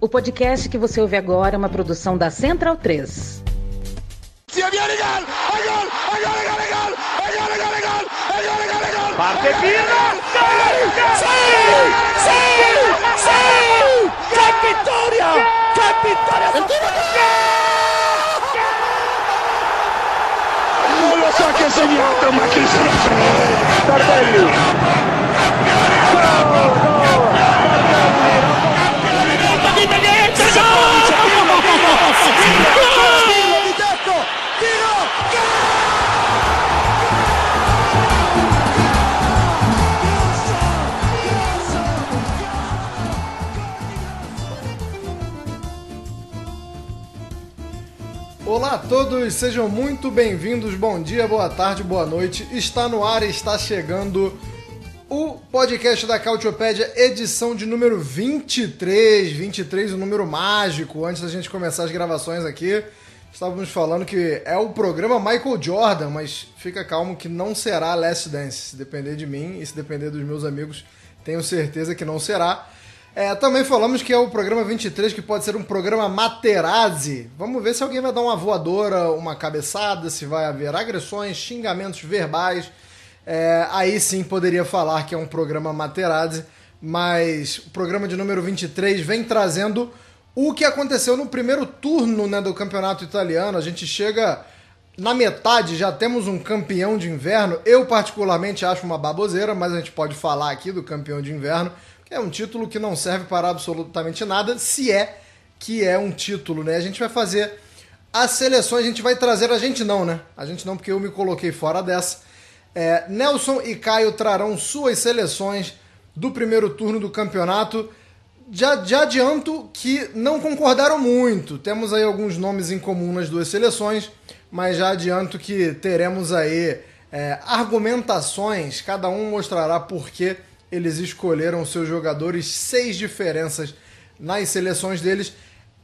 O podcast que você ouve agora é uma produção da Central 3. Parte Pirlo! Sì! Sì! Sì! Che vittoria! Che vittoria! Non Olá a todos, sejam muito bem-vindos. Bom dia, boa tarde, boa noite. Está no ar, está chegando o podcast da Cautiopédia, edição de número 23. 23, o um número mágico. Antes da gente começar as gravações aqui, estávamos falando que é o programa Michael Jordan, mas fica calmo que não será Last Dance. Se depender de mim e se depender dos meus amigos, tenho certeza que não será. É, também falamos que é o programa 23, que pode ser um programa Materazzi. Vamos ver se alguém vai dar uma voadora, uma cabeçada, se vai haver agressões, xingamentos verbais. É, aí sim poderia falar que é um programa Materazzi, mas o programa de número 23 vem trazendo o que aconteceu no primeiro turno né, do campeonato italiano. A gente chega na metade, já temos um campeão de inverno. Eu, particularmente, acho uma baboseira, mas a gente pode falar aqui do campeão de inverno é um título que não serve para absolutamente nada, se é que é um título, né? A gente vai fazer as seleções, a gente vai trazer a gente não, né? A gente não, porque eu me coloquei fora dessa. É, Nelson e Caio trarão suas seleções do primeiro turno do campeonato. Já, já adianto que não concordaram muito. Temos aí alguns nomes em comum nas duas seleções, mas já adianto que teremos aí é, argumentações, cada um mostrará por que eles escolheram seus jogadores, seis diferenças nas seleções deles.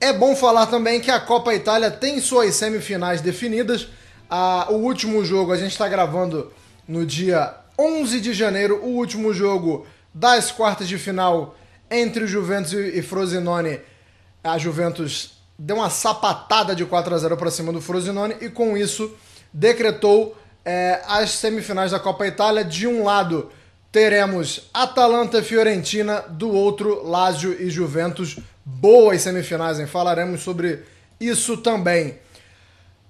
É bom falar também que a Copa Itália tem suas semifinais definidas. Ah, o último jogo, a gente está gravando no dia 11 de janeiro, o último jogo das quartas de final entre Juventus e Frosinone. A Juventus deu uma sapatada de 4 a 0 para cima do Frosinone e com isso decretou é, as semifinais da Copa Itália. De um lado, teremos Atalanta e Fiorentina, do outro Lazio e Juventus. Boas semifinais, hein? Falaremos sobre isso também.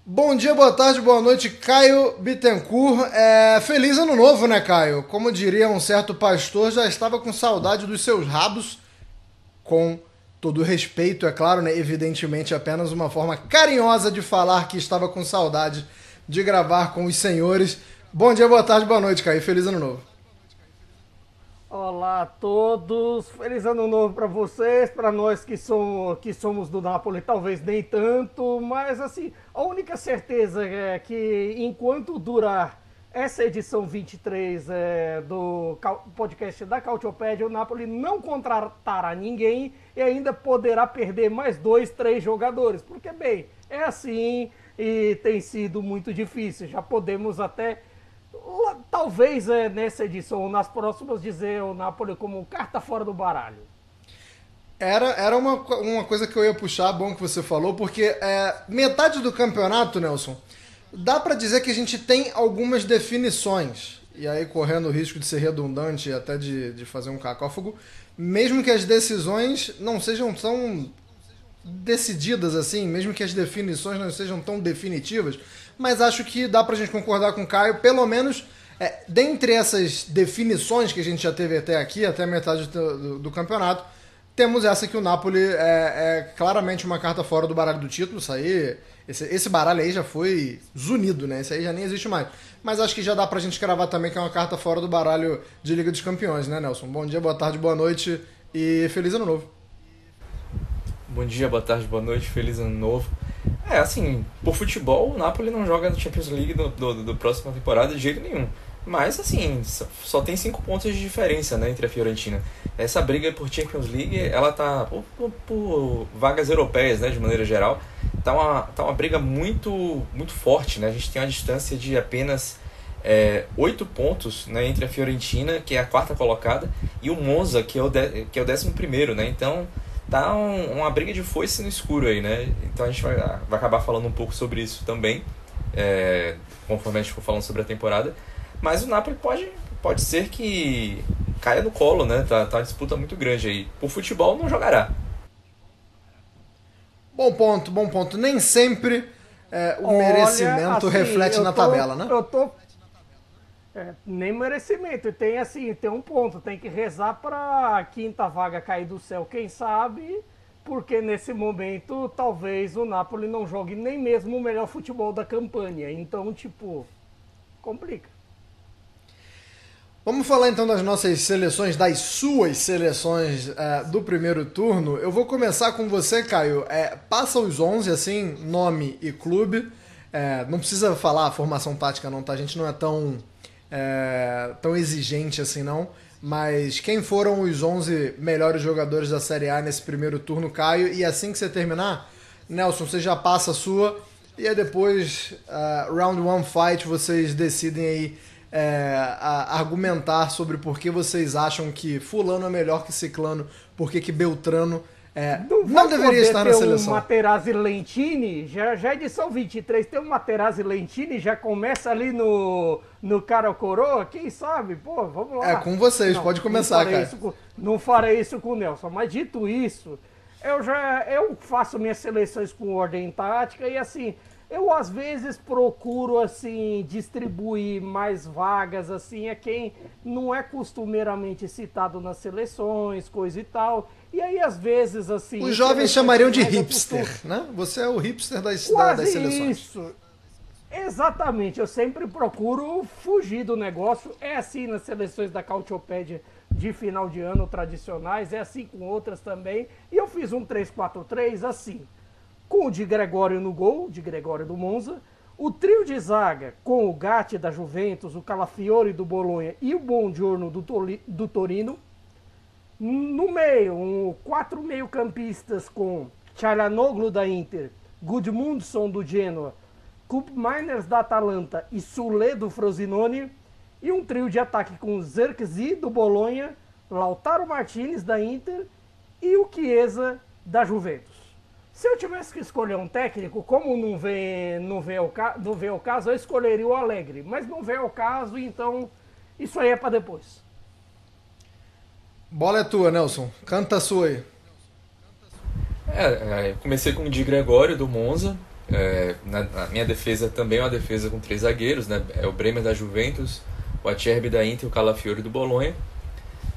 Bom dia, boa tarde, boa noite, Caio Bittencourt. É, feliz ano novo, né, Caio? Como diria um certo pastor, já estava com saudade dos seus rabos, com todo respeito, é claro, né? Evidentemente, apenas uma forma carinhosa de falar que estava com saudade de gravar com os senhores. Bom dia, boa tarde, boa noite, Caio. Feliz ano novo. Olá a todos, feliz ano novo para vocês, para nós que somos, que somos do Napoli, talvez nem tanto, mas assim, a única certeza é que enquanto durar essa edição 23 é, do podcast da Cautiopédia, o Napoli não contratará ninguém e ainda poderá perder mais dois, três jogadores, porque bem, é assim e tem sido muito difícil, já podemos até talvez é, nessa edição ou nas próximas dizer o Napoli como carta fora do baralho. Era, era uma, uma coisa que eu ia puxar, bom que você falou, porque é, metade do campeonato, Nelson, dá para dizer que a gente tem algumas definições. E aí, correndo o risco de ser redundante e até de, de fazer um cacófago, mesmo que as decisões não sejam tão decididas assim, mesmo que as definições não sejam tão definitivas, mas acho que dá pra gente concordar com o Caio, pelo menos é, dentre essas definições que a gente já teve até aqui, até a metade do, do, do campeonato, temos essa que o Napoli é, é, claramente uma carta fora do baralho do título. Isso aí, esse, esse baralho aí já foi zunido, né? Esse aí já nem existe mais. Mas acho que já dá pra gente cravar também que é uma carta fora do baralho de Liga dos Campeões, né, Nelson? Bom dia, boa tarde, boa noite e feliz ano novo. Bom dia, boa tarde, boa noite, feliz ano novo. É, assim, por futebol, o Napoli não joga no Champions League do, do, do próxima temporada de jeito nenhum. Mas, assim, só tem cinco pontos de diferença né, entre a Fiorentina. Essa briga por Champions League, ela tá por, por, vagas europeias, né, de maneira geral, tá uma, tá uma briga muito, muito forte, né? A gente tem uma distância de apenas é, oito pontos né, entre a Fiorentina, que é a quarta colocada, e o Monza, que é o, de, que é o décimo primeiro, né? Então, tá um, uma briga de foice no escuro aí, né? Então a gente vai, vai acabar falando um pouco sobre isso também, é, conforme a gente for falando sobre a temporada. Mas o Napoli pode, pode ser que caia no colo, né? Tá, tá uma disputa muito grande aí. Por futebol não jogará. Bom ponto, bom ponto. Nem sempre é, o Olha, merecimento assim, reflete na tô, tabela, né? Eu tô. É, nem merecimento. Tem assim, tem um ponto. Tem que rezar pra quinta vaga cair do céu, quem sabe. Porque nesse momento talvez o Napoli não jogue nem mesmo o melhor futebol da campanha. Então, tipo, complica. Vamos falar então das nossas seleções, das suas seleções uh, do primeiro turno. Eu vou começar com você, Caio. É, passa os 11, assim, nome e clube. É, não precisa falar a formação tática, não, tá? A gente não é tão, é, tão exigente assim, não. Mas quem foram os 11 melhores jogadores da Série A nesse primeiro turno, Caio? E assim que você terminar, Nelson, você já passa a sua. E aí depois, uh, round one fight, vocês decidem aí é, argumentar sobre por que vocês acham que fulano é melhor que ciclano, por que, que Beltrano é, não, não deveria estar na seleção. Um Materazzi Lentini, já, já é edição 23, tem um Materazzi Lentini, já começa ali no, no cara coroa, quem sabe? Pô, vamos lá. É com vocês, não, pode começar, não cara. Com, não farei isso com o Nelson, mas dito isso, eu já eu faço minhas seleções com ordem tática e assim, eu às vezes procuro assim distribuir mais vagas assim a quem não é costumeiramente citado nas seleções, coisa e tal. E aí às vezes assim, os jovens chamariam de hipster, né? Você é o hipster das, Quase das seleções. Isso. Exatamente, eu sempre procuro fugir do negócio. É assim nas seleções da Cautiopédia de final de ano tradicionais, é assim com outras também. E eu fiz um 3-4-3 assim com o de Gregório no gol, de Gregório do Monza, o trio de zaga com o Gatti da Juventus, o Calafiore do Bolonha e o Bongiorno do, do Torino. No meio, um, quatro meio-campistas com Charanoglu da Inter, Gudmundsson do Genoa, Kup Miners da Atalanta e Sule do Frosinone. E um trio de ataque com Zerkzee do Bolonha, Lautaro Martinez da Inter e o Chiesa da Juventus. Se eu tivesse que escolher um técnico, como não vem, não vem, o, não vem o caso, eu escolheria o Alegre. Mas não vem o caso, então isso aí é para depois. Bola é tua, Nelson. Canta a sua aí. É, é, comecei com o Di Gregório do Monza. É, na, na, minha defesa também é uma defesa com três zagueiros, né? É o Bremer da Juventus, o Acerbi da Inter o Calafiore do Bolonha.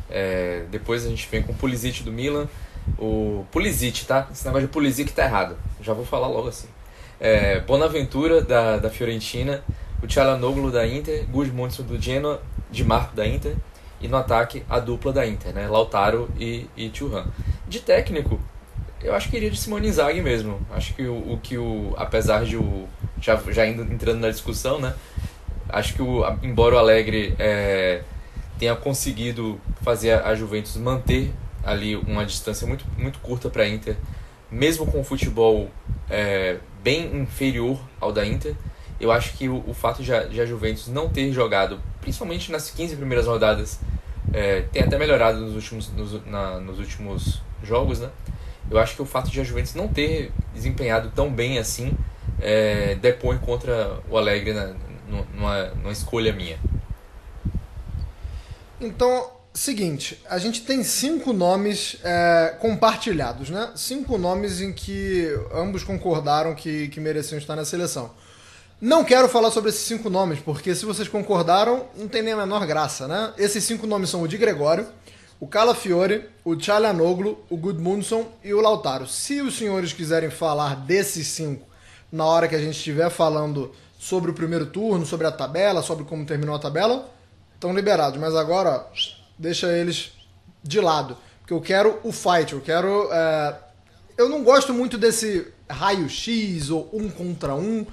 É, depois a gente vem com o Pulisic do Milan, o Pulisic, tá? Esse negócio de Pulisic tá errado. Já vou falar logo assim. É, Bonaventura, da, da Fiorentina. O Tchalanoglu, da Inter. Gudmundsson, do Genoa. De Marco, da Inter. E no ataque, a dupla da Inter, né? Lautaro e, e Thuram. De técnico, eu acho que iria de Simone Inzaghi mesmo. Acho que o, o que o... Apesar de o... Já, já indo, entrando na discussão, né? Acho que o, embora o Alegre é, tenha conseguido fazer a Juventus manter ali uma distância muito, muito curta para a Inter, mesmo com o futebol é, bem inferior ao da Inter. Eu acho que o, o fato de a, de a, Juventus não ter jogado, principalmente nas 15 primeiras rodadas, é, tem até melhorado nos últimos, nos, na, nos últimos jogos, né? Eu acho que o fato de a Juventus não ter desempenhado tão bem assim é, depõe contra o Alegre na, numa, numa escolha minha. Então, Seguinte, a gente tem cinco nomes é, compartilhados, né? Cinco nomes em que ambos concordaram que, que mereciam estar na seleção. Não quero falar sobre esses cinco nomes, porque se vocês concordaram, não tem nem a menor graça, né? Esses cinco nomes são o de Gregório, o Calafiore, o Tchalanoglu, o Gudmundsson e o Lautaro. Se os senhores quiserem falar desses cinco na hora que a gente estiver falando sobre o primeiro turno, sobre a tabela, sobre como terminou a tabela, estão liberados. Mas agora, ó, deixa eles de lado. Porque eu quero o fight, eu quero. É... Eu não gosto muito desse raio-x ou um contra um,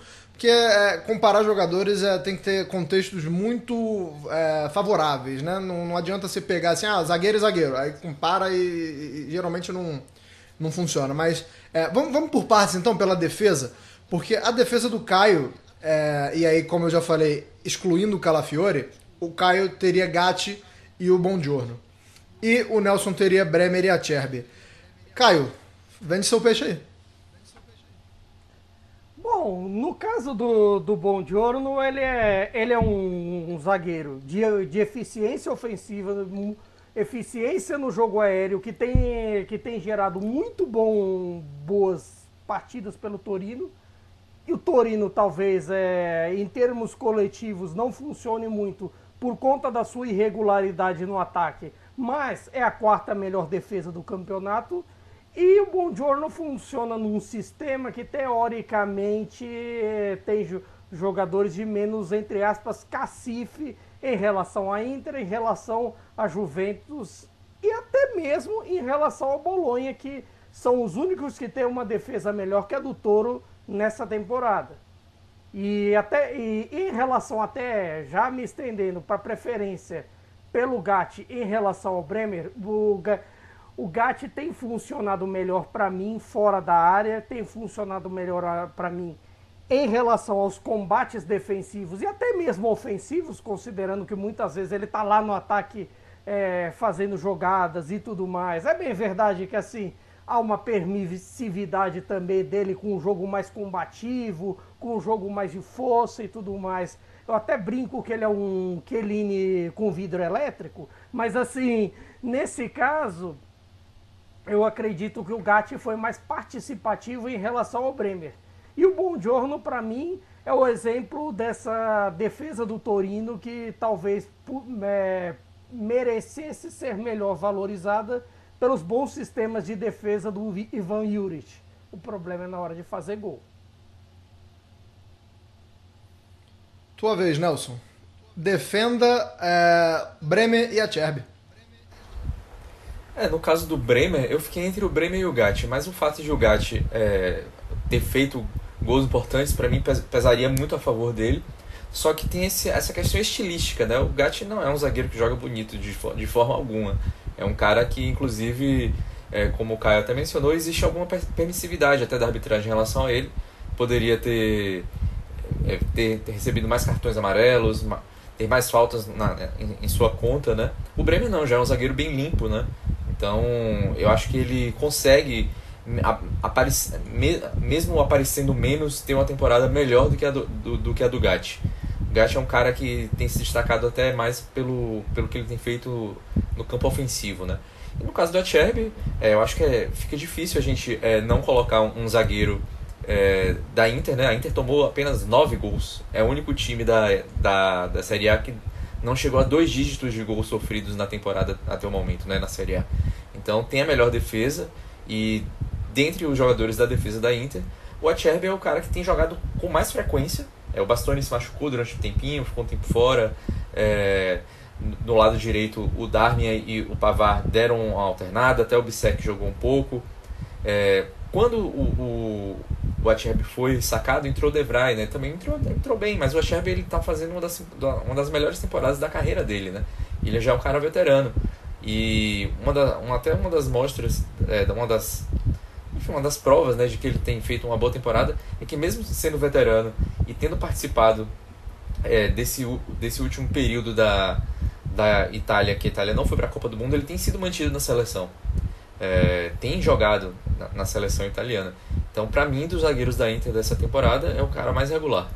porque é, comparar jogadores é, tem que ter contextos muito é, favoráveis, né? Não, não, adianta você pegar assim, ah, zagueiro e zagueiro, aí compara e, e, e geralmente não, não funciona. Mas é, vamos, vamos por partes então pela defesa, porque a defesa do Caio, é, e aí, como eu já falei, excluindo o Calafiore, o Caio teria Gatti e o Bongiorno. E o Nelson teria Bremer e Acerbi. Caio, vende seu peixe aí. Bom, no caso do, do Bom Giorno, ele é, ele é um, um zagueiro de, de eficiência ofensiva, eficiência no jogo aéreo, que tem, que tem gerado muito bom, boas partidas pelo Torino. E o Torino, talvez, é, em termos coletivos, não funcione muito por conta da sua irregularidade no ataque, mas é a quarta melhor defesa do campeonato e o Buongiorno funciona num sistema que teoricamente tem jogadores de menos, entre aspas, cacife em relação à Inter, em relação à Juventus e até mesmo em relação ao Bolonha, que são os únicos que têm uma defesa melhor que a do Toro nessa temporada. E, até, e em relação até, já me estendendo para preferência pelo Gatti em relação ao Bremer, o, o Gatti tem funcionado melhor para mim fora da área, tem funcionado melhor ah, para mim em relação aos combates defensivos e até mesmo ofensivos, considerando que muitas vezes ele está lá no ataque é, fazendo jogadas e tudo mais. É bem verdade que assim há uma permissividade também dele com um jogo mais combativo, com um jogo mais de força e tudo mais. Eu até brinco que ele é um Kelini com vidro elétrico, mas assim, nesse caso, eu acredito que o Gatti foi mais participativo em relação ao Bremer. E o Buongiorno, para mim, é o exemplo dessa defesa do Torino que talvez é, merecesse ser melhor valorizada pelos bons sistemas de defesa do Ivan Juric. O problema é na hora de fazer gol. Tua vez, Nelson. Defenda é, Bremer e a Cherby. É, no caso do Bremer, eu fiquei entre o Bremer e o Gatti, mas o fato de o Gatti é, ter feito gols importantes, para mim pesaria muito a favor dele. Só que tem esse, essa questão estilística, né? O Gatti não é um zagueiro que joga bonito de, de forma alguma. É um cara que, inclusive, é, como o Caio até mencionou, existe alguma permissividade até da arbitragem em relação a ele. Poderia ter, é, ter, ter recebido mais cartões amarelos, ter mais faltas na, em, em, sua conta, né? O Bremer não, já é um zagueiro bem limpo, né? Então, eu acho que ele consegue, mesmo aparecendo menos, ter uma temporada melhor do que a do, do, do, que a do Gatti. O Gatti é um cara que tem se destacado até mais pelo, pelo que ele tem feito no campo ofensivo, né? E no caso do Acerbi, é, eu acho que é, fica difícil a gente é, não colocar um, um zagueiro é, da Inter, né? A Inter tomou apenas nove gols. É o único time da, da, da Série A que não chegou a dois dígitos de gols sofridos na temporada até o momento, né, na Série A. Então tem a melhor defesa e dentre os jogadores da defesa da Inter, o Acerbi é o cara que tem jogado com mais frequência. É, o Bastoni se machucou durante um tempinho, ficou um tempo fora. É, no lado direito, o Darmian e o Pavar deram uma alternada, até o Bissek jogou um pouco. É, quando o, o, o Acerbi foi sacado, entrou o Devray, né? Também entrou, entrou bem, mas o Acerbi ele tá fazendo uma das, uma das melhores temporadas da carreira dele, né? Ele já é um cara veterano. E uma, da, uma até uma das mostras, é, uma das enfim, uma das provas né, de que ele tem feito uma boa temporada é que mesmo sendo veterano e tendo participado é, desse, desse último período da, da Itália, que a Itália não foi para a Copa do Mundo, ele tem sido mantido na seleção é, tem jogado na, na, seleção italiana. Então, para mim, dos zagueiros da Inter dessa temporada, é o cara mais regular.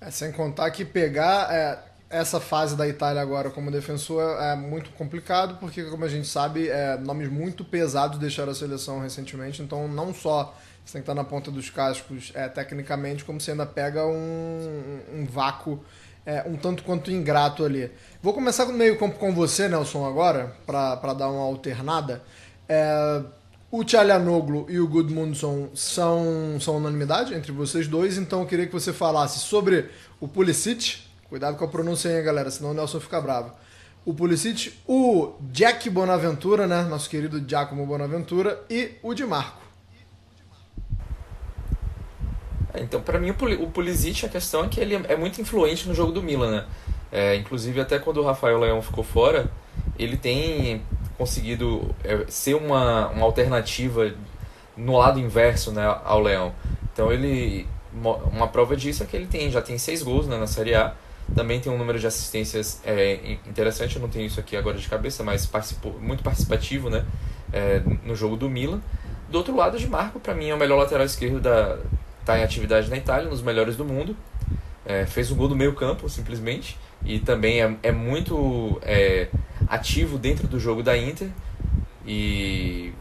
É, sem contar que pegar é, essa fase da Itália agora como defensor é muito complicado, porque, como a gente sabe, é, nomes muito pesados deixaram a seleção recentemente. Então, não só você tem que estar na ponta dos cascos é, tecnicamente, como você ainda pega um, um vácuo é, um tanto quanto ingrato ali. Vou começar meio campo com você, Nelson, agora, para dar uma alternada. É, o Tchalianoglu e o Gudmundsson são, são unanimidade entre vocês dois, então eu queria que você falasse sobre o Pulisic. Cuidado com a pronúncia aí, galera, senão o Nelson fica bravo. O Pulisic, o Jack Bonaventura, né? Nosso querido Giacomo Bonaventura, e o Di Marco. Então, para mim, o Pulisic, a questão é que ele é muito influente no jogo do Milan, né? É, inclusive, até quando o Rafael Leão ficou fora, ele tem conseguido é, ser uma, uma alternativa no lado inverso né, ao Leão. Então, ele uma prova disso é que ele tem já tem seis gols né, na Série A. Também tem um número de assistências é, interessante, eu não tenho isso aqui agora de cabeça, mas participou, muito participativo, né? é, no jogo do Milan. Do outro lado, de Marco, para mim, é o melhor lateral esquerdo da tá em atividade na Itália, nos melhores do mundo. É, fez um gol do meio campo, simplesmente. E também é, é muito é, ativo dentro do jogo da Inter. E,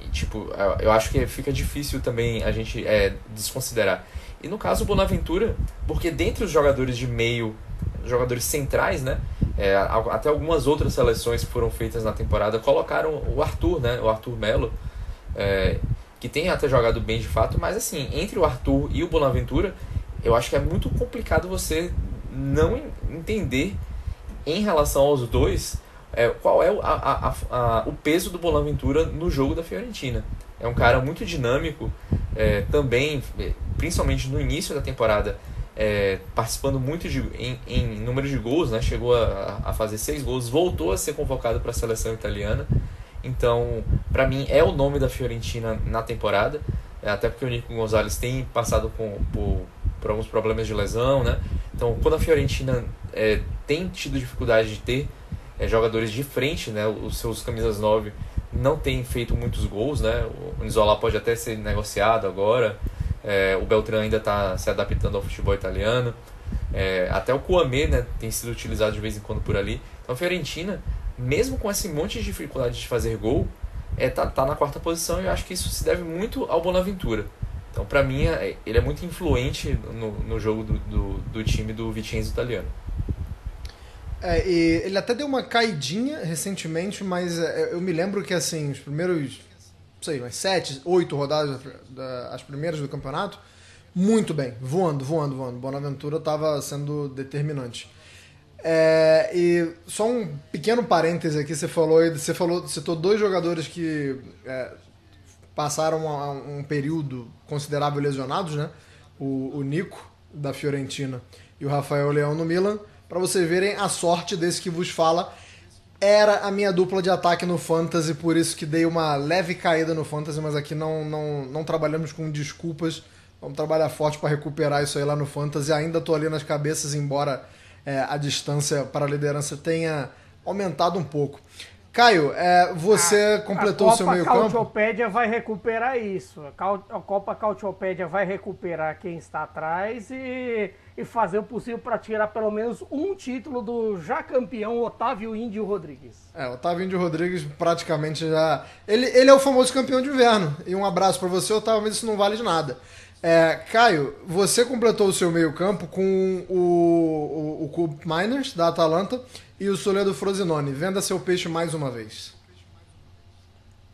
e, tipo, eu acho que fica difícil também a gente é, desconsiderar. E no caso o Bonaventura, porque dentre os jogadores de meio, jogadores centrais, né? É, até algumas outras seleções que foram feitas na temporada colocaram o Arthur, né? O Arthur Melo, é, que tem até jogado bem de fato, mas assim, entre o Arthur e o Bonaventura, eu acho que é muito complicado você não entender em relação aos dois é, qual é o, a, a, a, o peso do Bonaventura no jogo da Fiorentina. É um cara muito dinâmico, é, também, é, principalmente no início da temporada, é, participando muito de, em, em número de gols, né? chegou a, a fazer seis gols, voltou a ser convocado para a seleção italiana. Então, para mim, é o nome da Fiorentina na temporada, é, até porque o Nico Gonzalez tem passado com, por, por alguns problemas de lesão, né? Então, quando a Fiorentina é, tem tido dificuldade de ter é, jogadores de frente, né? Os seus camisas 9 não têm feito muitos gols, né? O Nizola pode até ser negociado agora, é, o Beltrán ainda está se adaptando ao futebol italiano. É, até o Kouamé né, tem sido utilizado de vez em quando por ali. Então a Fiorentina, mesmo com esse monte de dificuldade de fazer gol, é, tá, tá na quarta posição e eu acho que isso se deve muito ao Bonaventura. Então, para mim, é, ele é muito influente no, no jogo do, do, do time do Vicenzo italiano. É, ele até deu uma caidinha recentemente, mas é, eu me lembro que assim, os primeiros, não sei, umas sete, oito rodadas, da, as primeiras do campeonato, muito bem, voando, voando, voando. Bonaventura estava sendo determinante. É, e só um pequeno parêntese aqui, você falou, você falou, citou dois jogadores que é, passaram um, um período considerável lesionados, né? O, o Nico da Fiorentina e o Rafael Leão no Milan para vocês verem a sorte desse que vos fala. Era a minha dupla de ataque no Fantasy, por isso que dei uma leve caída no Fantasy, mas aqui não, não, não trabalhamos com desculpas. Vamos trabalhar forte para recuperar isso aí lá no Fantasy. Ainda tô ali nas cabeças, embora é, a distância para a liderança tenha aumentado um pouco. Caio, é, você a, completou o seu meio campo? A Cautiopédia vai recuperar isso. A Copa Cautiopédia vai recuperar quem está atrás e e fazer o possível para tirar pelo menos um título do já campeão Otávio Índio Rodrigues. É, Otávio Índio Rodrigues praticamente já. Ele, ele é o famoso campeão de inverno. E um abraço para você, Otávio, mas isso não vale de nada. É, Caio, você completou o seu meio-campo com o, o, o Cube Miners da Atalanta e o Soledo Frosinone. Venda seu peixe mais uma vez.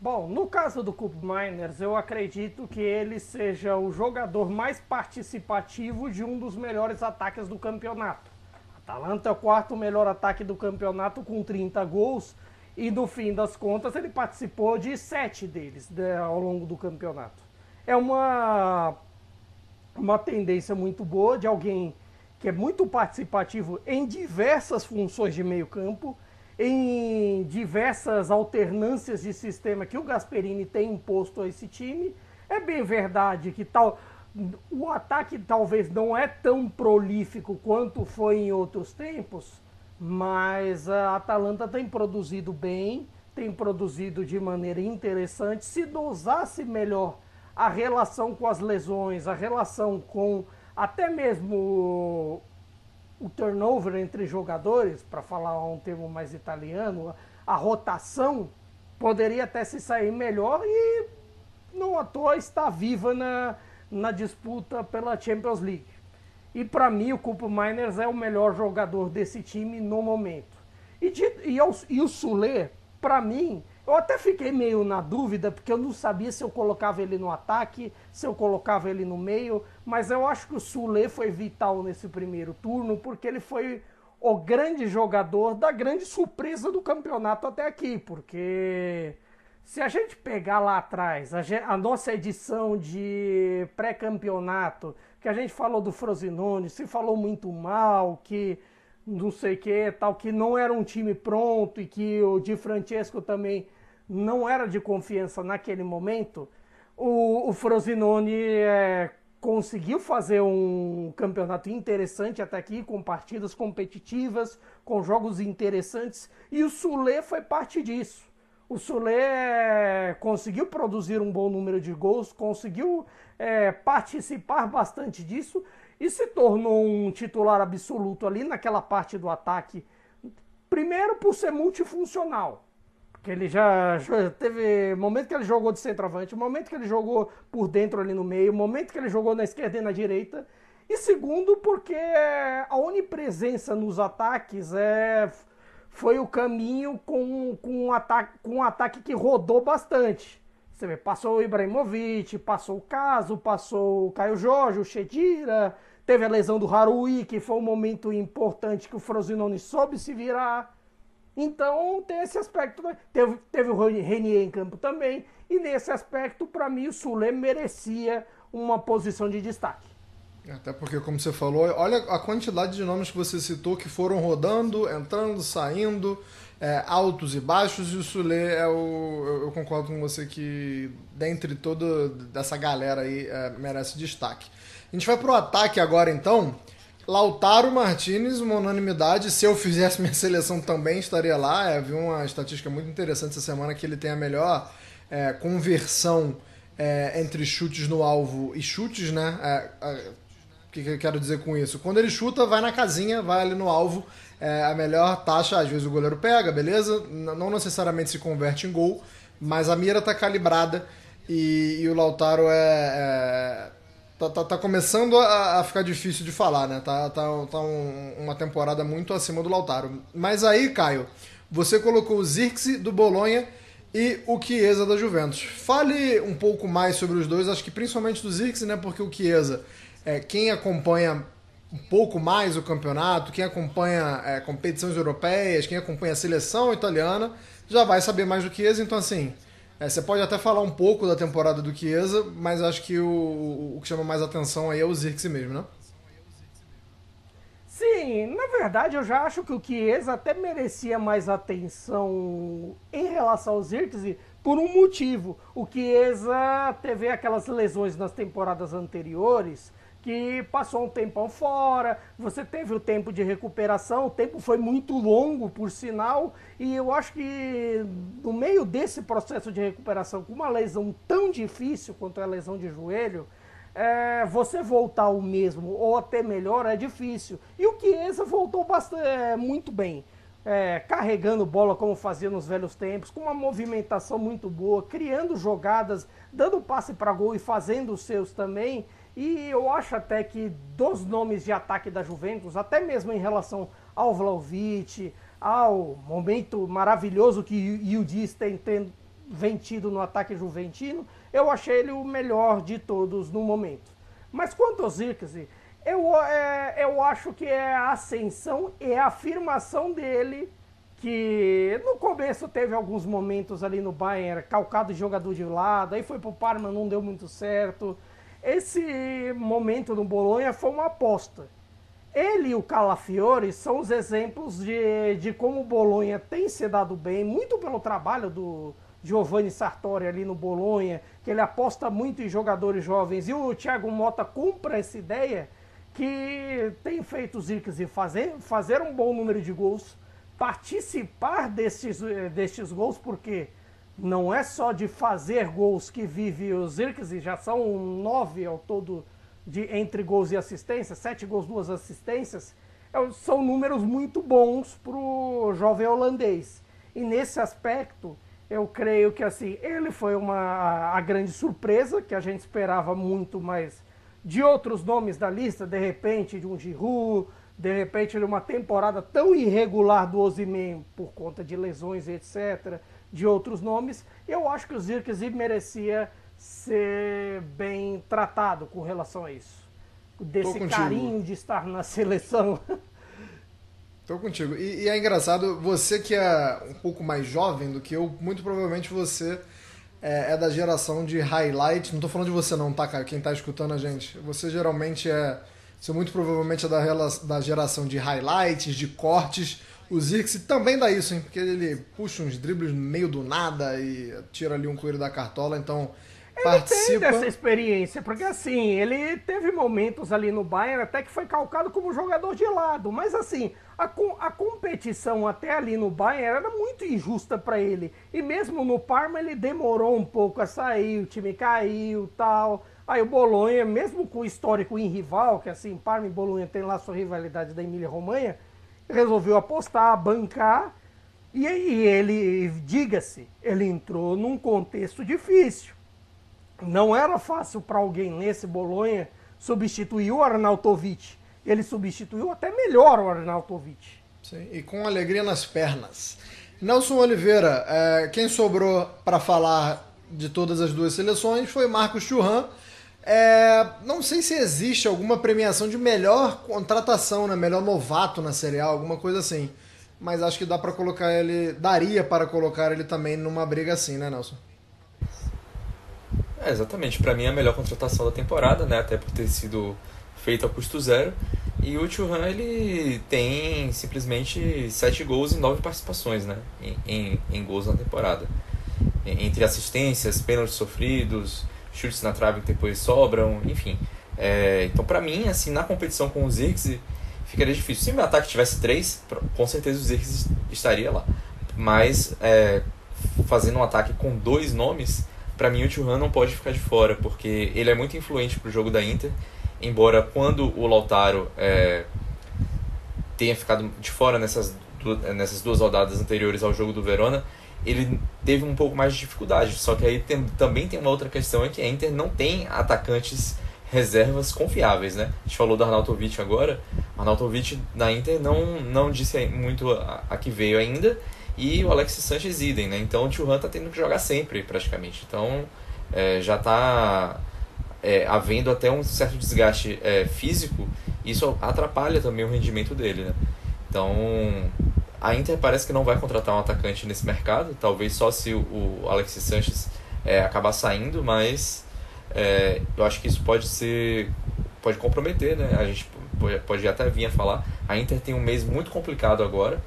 Bom, no caso do Cup Miners, eu acredito que ele seja o jogador mais participativo de um dos melhores ataques do campeonato. Atalanta é o quarto melhor ataque do campeonato com 30 gols e no fim das contas ele participou de sete deles de, ao longo do campeonato. É uma, uma tendência muito boa de alguém que é muito participativo em diversas funções de meio campo em diversas alternâncias de sistema que o Gasperini tem imposto a esse time. É bem verdade que tal o ataque talvez não é tão prolífico quanto foi em outros tempos, mas a Atalanta tem produzido bem, tem produzido de maneira interessante. Se dosasse melhor a relação com as lesões, a relação com até mesmo o turnover entre jogadores, para falar um termo mais italiano, a rotação poderia até se sair melhor e não à toa está viva na, na disputa pela Champions League. E para mim o Cupo Miners é o melhor jogador desse time no momento. E, de, e, e o Sule, para mim, eu até fiquei meio na dúvida, porque eu não sabia se eu colocava ele no ataque, se eu colocava ele no meio, mas eu acho que o Sule foi vital nesse primeiro turno, porque ele foi o grande jogador da grande surpresa do campeonato até aqui, porque se a gente pegar lá atrás a, a nossa edição de pré-campeonato, que a gente falou do Frosinone, se falou muito mal, que não sei o que, tal, que não era um time pronto e que o Di Francesco também não era de confiança naquele momento, o, o Frosinone é, conseguiu fazer um campeonato interessante até aqui, com partidas competitivas, com jogos interessantes, e o Sule foi parte disso. O Sule é, conseguiu produzir um bom número de gols, conseguiu é, participar bastante disso e se tornou um titular absoluto ali naquela parte do ataque. Primeiro por ser multifuncional, porque ele já, já teve momento que ele jogou de centroavante, momento que ele jogou por dentro ali no meio, momento que ele jogou na esquerda e na direita. E segundo, porque a onipresença nos ataques é, foi o caminho com, com, um ataque, com um ataque que rodou bastante. Você vê, passou o Ibrahimovic, passou o Caso, passou o Caio Jorge, o Chedira, teve a lesão do Harui, que foi um momento importante que o Frosinone soube se virar. Então tem esse aspecto. Teve, teve o Renier em campo também. E nesse aspecto, para mim, o Sule merecia uma posição de destaque. Até porque, como você falou, olha a quantidade de nomes que você citou que foram rodando, entrando, saindo, é, altos e baixos, e o Sule é o. Eu, eu, concordo com você que, dentre toda dessa galera aí, é, merece destaque. A gente vai pro ataque agora então. Lautaro Martinez, uma unanimidade. Se eu fizesse minha seleção também estaria lá. É, vi uma estatística muito interessante essa semana que ele tem a melhor é, conversão é, entre chutes no alvo e chutes, né? É, o que, que eu quero dizer com isso? Quando ele chuta, vai na casinha, vai ali no alvo, é a melhor taxa, às vezes o goleiro pega, beleza? Não necessariamente se converte em gol, mas a mira tá calibrada e, e o Lautaro é, é tá, tá, tá, começando a, a, ficar difícil de falar, né? Tá, tá, tá um, uma temporada muito acima do Lautaro. Mas aí, Caio, você colocou o Zirkzee do Bolonha e o Chiesa da Juventus. Fale um pouco mais sobre os dois, acho que principalmente do Zirkzee, né? Porque o Chiesa é, quem acompanha um pouco mais o campeonato, quem acompanha é, competições europeias, quem acompanha a seleção italiana, já vai saber mais do Chiesa. Então, assim, é, você pode até falar um pouco da temporada do Chiesa, mas acho que o, o que chama mais atenção aí é o Zirkzee mesmo, né? Sim, na verdade eu já acho que o Chiesa até merecia mais atenção em relação ao Zirkzee por um motivo. O Chiesa teve aquelas lesões nas temporadas anteriores que passou um tempão fora, você teve o tempo de recuperação, o tempo foi muito longo, por sinal, e eu acho que no meio desse processo de recuperação, com uma lesão tão difícil quanto a lesão de joelho, é, você voltar o mesmo ou até melhor é difícil. E o Chiesa voltou bastante, é, muito bem. É, carregando bola como fazia nos velhos tempos, com uma movimentação muito boa, criando jogadas, dando passe para gol e fazendo os seus também. E eu acho até que dos nomes de ataque da Juventus, até mesmo em relação ao Vlaovic, ao momento maravilhoso que o tem, tem vem tido no ataque juventino, eu achei ele o melhor de todos no momento. Mas quanto ao Zirkzee, eu, é, eu acho que é a ascensão e a afirmação dele que no começo teve alguns momentos ali no Bayern, calcado de jogador de lado, aí foi pro Parma, não deu muito certo. Esse momento no Bolonha foi uma aposta. Ele e o Calafiore são os exemplos de, de como o Bolonha tem se dado bem, muito pelo trabalho do Giovanni Sartori ali no Bolonha, que ele aposta muito em jogadores jovens. E o Thiago Mota compra essa ideia que tem feito os Zirkzee fazer, fazer um bom número de gols, participar destes, destes gols, porque não é só de fazer gols que vive o Zirkzee, já são nove ao todo de, entre gols e assistências, sete gols, duas assistências, é são números muito bons para o jovem holandês. E nesse aspecto, eu creio que assim, ele foi uma a grande surpresa, que a gente esperava muito mais de outros nomes da lista, de repente de um Giroud, de repente de uma temporada tão irregular do Osimhen por conta de lesões etc de outros nomes. Eu acho que o Zirkzee merecia ser bem tratado com relação a isso. Desse carinho de estar na seleção. Tô contigo. E, e, é engraçado, você que é um pouco mais jovem do que eu, muito provavelmente você é, é da geração de highlight. Não tô falando de você não, tá, cara? Quem tá escutando a gente. Você geralmente é. Você muito provavelmente é da, da geração de highlights, de cortes o Zirkse também dá isso, hein? Porque ele puxa uns dribles no meio do nada e tira ali um coelho da cartola. Então, Ele Participa. tem dessa experiência, porque assim, ele teve momentos ali no Bayern até que foi calcado como jogador de lado, mas assim, a, a competição até ali no Bayern era muito injusta para ele. E mesmo no Parma ele demorou um pouco a sair, o time caiu tal. Aí o Bolonha, mesmo com o histórico em rival, que assim, Parma e Bolonha tem lá sua rivalidade da Emília-Romanha, resolveu apostar, bancar, e aí ele, diga-se, ele entrou num contexto difícil. Não era fácil para alguém nesse Bolonha substituir o Arnautovic. Ele substituiu até melhor o Arnautovic. Sim, e com alegria nas pernas. Nelson Oliveira, é, quem sobrou para falar de todas as duas seleções foi Marcos Churran, é, não sei se existe alguma premiação de melhor contratação, né? melhor novato na Série A, alguma coisa assim. Mas acho que dá para colocar ele, daria para colocar ele também numa briga assim, né, Nelson? É, exatamente. Para mim é a melhor contratação da temporada, né? Até por ter sido feito a custo zero. E o Churran, ele tem simplesmente 7 gols e 9 participações, né? Em, em, em gols na temporada. Entre assistências, pênaltis sofridos, chutes na trave que depois sobram, enfim. É, então, para mim, assim, na competição com o Zirkzee, ficaria difícil. Se meu ataque tivesse três, com certeza o Zirkzee estaria lá. Mas, é, fazendo um ataque com dois nomes, para mim o Thuram não pode ficar de fora, porque ele é muito influente pro jogo da Inter, embora quando o Lautaro é, tenha ficado de fora nessas, nessas duas rodadas anteriores ao jogo do Verona, ele teve um pouco mais de dificuldade. Só que aí tem, também tem uma outra questão é que a Inter não tem atacantes reservas confiáveis, né? A gente falou do Arnautovic agora. Arnautovic na Inter não, não disse muito a, a que veio ainda. E o Alexis Sanchez idem, né? Então o Thuram tá tendo que jogar sempre, praticamente. Então é, já tá é, havendo até um certo desgaste é, físico. Isso atrapalha também o rendimento dele, né? Então a Inter parece que não vai contratar um atacante nesse mercado, talvez só se o Alexis Sanches é, acabar saindo, mas é, eu acho que isso pode ser pode comprometer, né? A gente pode, até vir a falar. A Inter tem um mês muito complicado agora,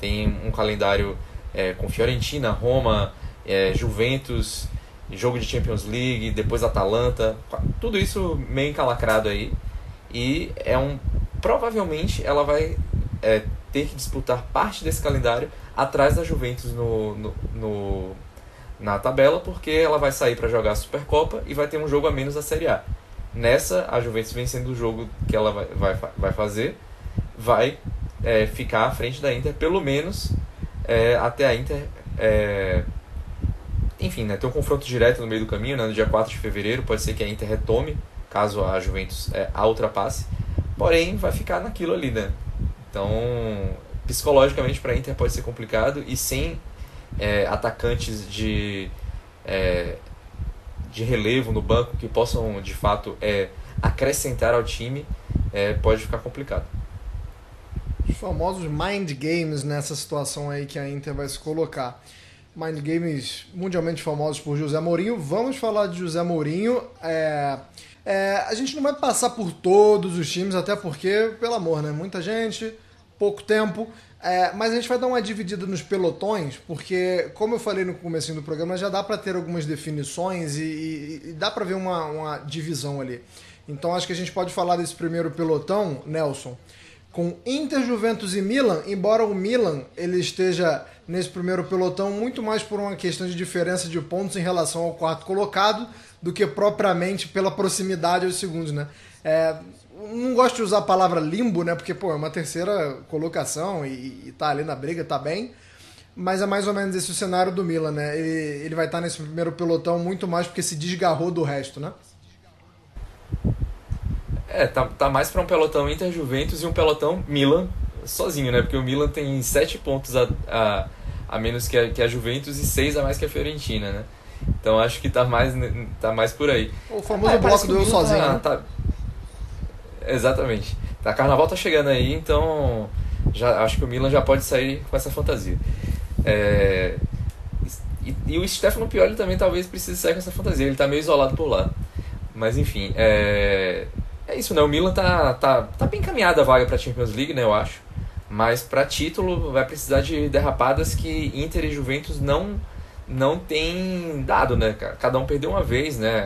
tem um calendário é, com Fiorentina, Roma, é, Juventus, jogo de Champions League, depois Atalanta, tudo isso meio encalacrado aí. E é um provavelmente ela vai é, ter que disputar parte desse calendário atrás da Juventus no, no, no na tabela, porque ela vai sair para jogar a Supercopa e vai ter um jogo a menos da Série A. Nessa, a Juventus vencendo o jogo que ela vai, vai, vai fazer, vai é, ficar à frente da Inter, pelo menos é, até a Inter. É, enfim, né, ter um confronto direto no meio do caminho, né, no dia 4 de fevereiro. Pode ser que a Inter retome, caso a Juventus é, a ultrapasse. Porém, vai ficar naquilo ali, né? Então, psicologicamente para a Inter pode ser complicado e sem é, atacantes de, é, de relevo no banco que possam de fato é, acrescentar ao time, é, pode ficar complicado. Os famosos mind games nessa situação aí que a Inter vai se colocar. Mind games mundialmente famosos por José Mourinho. Vamos falar de José Mourinho. É, é, a gente não vai passar por todos os times, até porque, pelo amor, né? Muita gente, pouco tempo. É, mas a gente vai dar uma dividida nos pelotões, porque, como eu falei no começo do programa, já dá para ter algumas definições e, e, e dá para ver uma, uma divisão ali. Então acho que a gente pode falar desse primeiro pelotão, Nelson, com Inter, Juventus e Milan, embora o Milan ele esteja nesse primeiro pelotão muito mais por uma questão de diferença de pontos em relação ao quarto colocado do que propriamente pela proximidade aos segundos, né? É, não gosto de usar a palavra limbo, né? Porque, pô, é uma terceira colocação e, e tá ali na briga, tá bem. Mas é mais ou menos esse o cenário do Milan, né? Ele, ele vai estar tá nesse primeiro pelotão muito mais porque se desgarrou do resto, né? É, tá, tá mais para um pelotão Inter Juventus e um pelotão Milan sozinho, né? Porque o Milan tem sete pontos a, a, a menos que a, que a Juventus e seis a mais que a Fiorentina, né? Então acho que tá mais, tá mais por aí. O famoso é, bloco do eu sozinho. Tá, né? tá, exatamente. Tá, carnaval tá chegando aí, então já, acho que o Milan já pode sair com essa fantasia. É, e, e, o Stefano Pioli também talvez precise sair com essa fantasia, ele tá meio isolado por lá. Mas enfim, é, é isso, né? O Milan tá, tá, tá bem encaminhado a vaga pra Champions League, né? Eu acho. Mas para título vai precisar de derrapadas que Inter e Juventus não não tem dado, né? Cada um perdeu uma vez, né?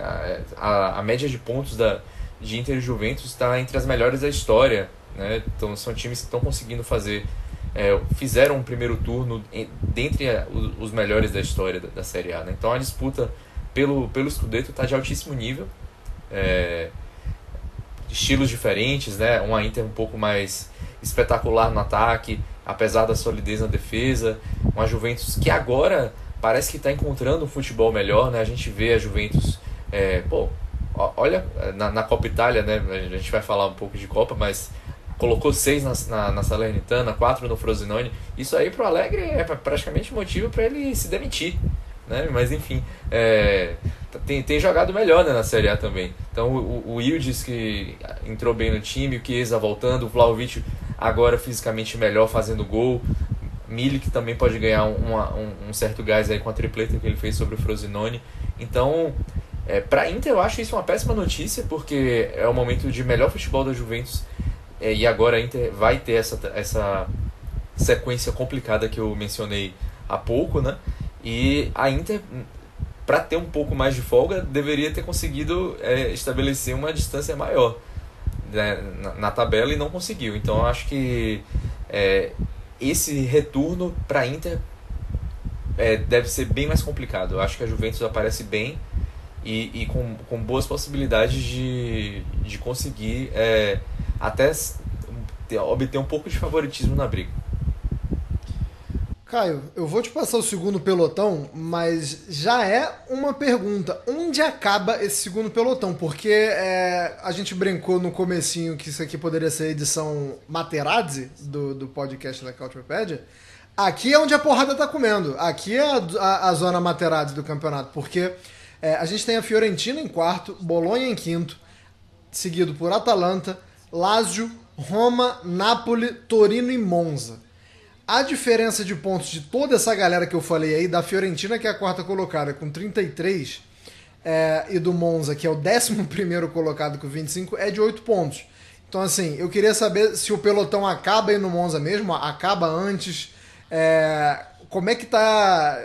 A, a, a média de pontos da, de Inter e Juventus está entre as melhores da história, né? Então são times que estão conseguindo fazer, é, fizeram um primeiro turno dentre os melhores da história da, da Série A, né? Então a disputa pelo, pelo Scudetto está de altíssimo nível, é, estilos diferentes, né? Uma Inter um pouco mais espetacular no ataque, apesar da solidez na defesa, uma Juventus que agora parece que está encontrando um futebol melhor, né? A gente vê a Juventus, é, pô, olha na, na, Copa Itália, né? A gente vai falar um pouco de Copa, mas colocou seis na, na, na Salernitana, quatro no Frosinone. Isso aí pro Alegre é praticamente motivo para ele se demitir, né? Mas enfim, é, tem, tem jogado melhor né, na Série A também. Então o, o que entrou bem no time, o Chiesa voltando, o Vlaovic agora fisicamente melhor fazendo gol. Milik também pode ganhar um, um, certo gás aí com a tripleta que ele fez sobre o Frosinone. Então, é, para Inter eu acho isso uma péssima notícia, porque é o momento de melhor futebol da Juventus é, e agora a Inter vai ter essa, essa sequência complicada que eu mencionei há pouco, né? E a Inter, para ter um pouco mais de folga, deveria ter conseguido é, estabelecer uma distância maior né, na, na, tabela e não conseguiu. Então eu acho que é, esse retorno para a Inter é, deve ser bem mais complicado. Eu acho que a Juventus aparece bem e, e com, com boas possibilidades de, de conseguir é, até ter, obter um pouco de favoritismo na briga. Caio, eu vou te passar o segundo pelotão, mas já é uma pergunta. Onde acaba esse segundo pelotão? Porque é, a gente brincou no comecinho que isso aqui poderia ser a edição Materazzi do, do podcast da Couchpedia. Aqui é onde a porrada tá comendo. Aqui é a, a, a zona Materazzi do campeonato. Porque é, a gente tem a Fiorentina em quarto, Bolonha em quinto, seguido por Atalanta, Lazio, Roma, Napoli, Torino e Monza. A diferença de pontos de toda essa galera que eu falei aí, da Fiorentina, que é a quarta colocada, com 33, é, e do Monza, que é o 11 colocado com 25, é de 8 pontos. Então, assim, eu queria saber se o pelotão acaba aí no Monza mesmo, acaba antes. É, como é que tá.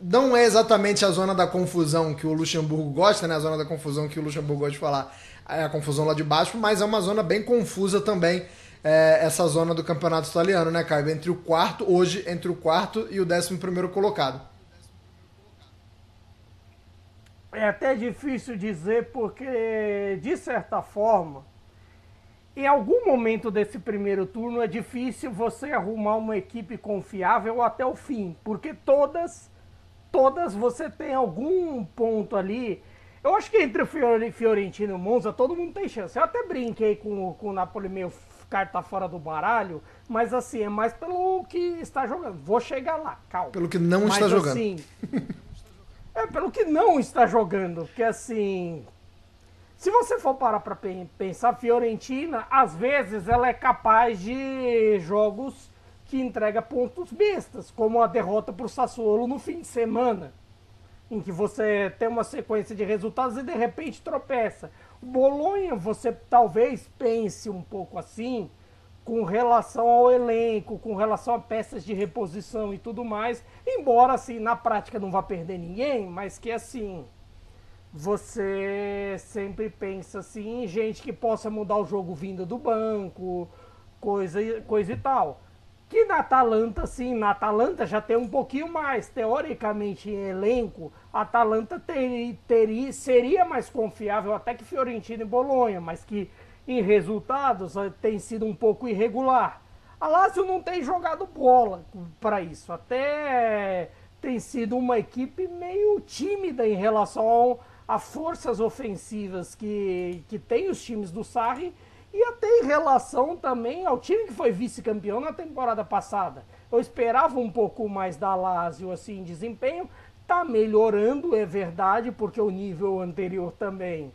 Não é exatamente a zona da confusão que o Luxemburgo gosta, né? A zona da confusão que o Luxemburgo gosta de falar, é a confusão lá de baixo, mas é uma zona bem confusa também é, essa zona do campeonato italiano, né, Caio? Entre o quarto, hoje, entre o quarto e o décimo primeiro colocado. É até difícil dizer porque, de certa forma, em algum momento desse primeiro turno é difícil você arrumar uma equipe confiável até o fim, porque todas, todas você tem algum ponto ali. Eu acho que entre o Fiorentino e o Monza todo mundo tem chance. Eu até brinquei com, com o Napoli meio carta fora do baralho, mas assim, é mais pelo que está jogando. Vou chegar lá, calma. Pelo que não mas, está jogando. Assim, é pelo que não está jogando, porque assim, se você for parar para pensar, Fiorentina, às vezes ela é capaz de jogos que entrega pontos bestas, como a derrota para o Sassuolo no fim de semana, em que você tem uma sequência de resultados e de repente tropeça. Bolonha, você talvez pense um pouco assim, com relação ao elenco, com relação a peças de reposição e tudo mais, embora assim, na prática não vá perder ninguém, mas que assim, você sempre pensa assim em gente que possa mudar o jogo vindo do banco, coisa, coisa e tal. Que na Atalanta, sim, na Atalanta já tem um pouquinho mais. Teoricamente, em elenco, Atalanta ter, teria, seria mais confiável até que Fiorentina e Bolonha, mas que em resultados eh, tem sido um pouco irregular. A Lazio não tem jogado bola para isso. Até tem sido uma equipe meio tímida em relação a forças ofensivas que, que tem os times do Sarri e até em relação também ao time que foi vice-campeão na temporada passada. Eu esperava um pouco mais da Lazio assim, em desempenho. Tá melhorando, é verdade, porque o nível anterior também,